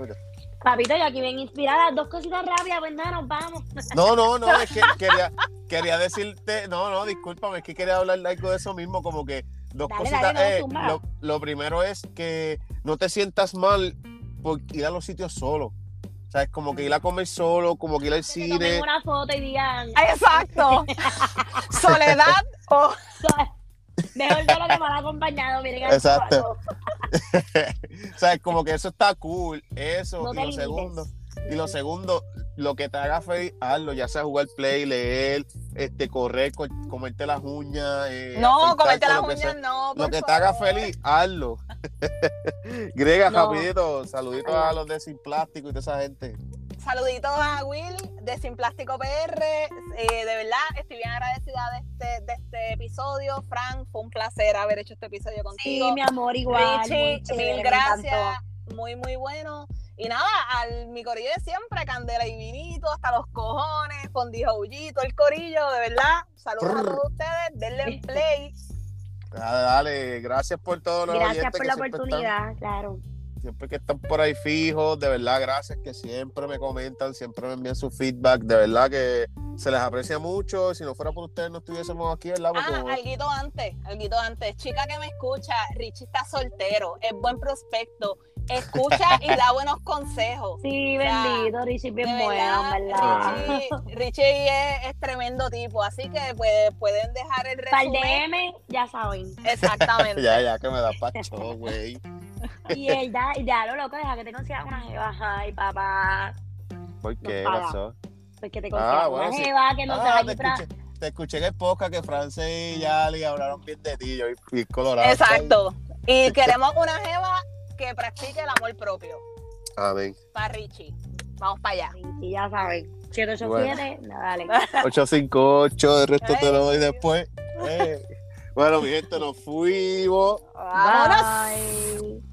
papito. Yo aquí bien inspirada, dos cositas rápidas, pues nada, nos vamos. No, no, no, es que quería, quería decirte, no, no, discúlpame, es que quería hablar algo de eso mismo, como que dos Dale, cositas. dale, eh, lo, lo primero es que no te sientas mal por ir a los sitios solo. O sea, es como que ir a comer solo, como que ir al Que cine. tomen una foto y digan, Ay, Exacto. Soledad o mejor solo que mal acompañado, miren a Exacto. o sea, es como que eso está cool, eso. No y lo limites. segundo, y lo segundo, lo que te haga feliz, hazlo, ya sea jugar play, leer, este, correr, co- comerte las uñas. eh, no, comerte las uñas, no. Lo que te haga feliz, hazlo. Grega, No. rapidito, saluditos a los de Sin Plástico y toda esa gente. Saluditos a Will de Sin Plástico PR. Eh, de verdad, estoy bien agradecida de este, de este episodio. Frank, fue un placer haber hecho este episodio contigo. Sí, mi amor, igual. Richie, muy chévere, mil gracias. Muy, muy bueno. Y nada, al mi corillo de siempre, candela y vinito, hasta los cojones, fondijoullito, el corillo, de verdad. Saludos a todos ustedes, denle en play. Dale, dale, gracias por todo los Gracias oyentes por que la están- oportunidad, claro. Siempre que están por ahí fijos, de verdad, gracias que siempre me comentan, siempre me envían su feedback, de verdad que se les aprecia mucho. Si no fuera por ustedes, no estuviésemos aquí, ¿verdad? Ah, Porque- alguito antes, alguito antes. Chica que me escucha, Richie está soltero, es buen prospecto, escucha y da buenos consejos. Sí, O sea, bendito, Richie bien De bueno, verdad. Richie, Richie es, es tremendo tipo, así que pues, pueden dejar el Para el resumen. DM, ya saben. Exactamente. ya, ya, que me da pacho, güey. Y él da, ya lo loco, deja que te consigas una jeva. Ay, papá. ¿Por qué? paga. pasó? Pues que te Ah, consigas bueno, una sí. jeva que no te Ah, te a tra- escuché, te escuché en el podcast que Frances y Yali hablaron bien de ti, yo y, y colorado. Exacto. Y queremos una jeva que practique el amor propio. Amén. Para Richie. Vamos para allá. Sí, ya saben. 787, no, dale. 858, el resto te lo doy después. Eh. Bueno, mi gente, nos fuimos. Vámonos. Bye.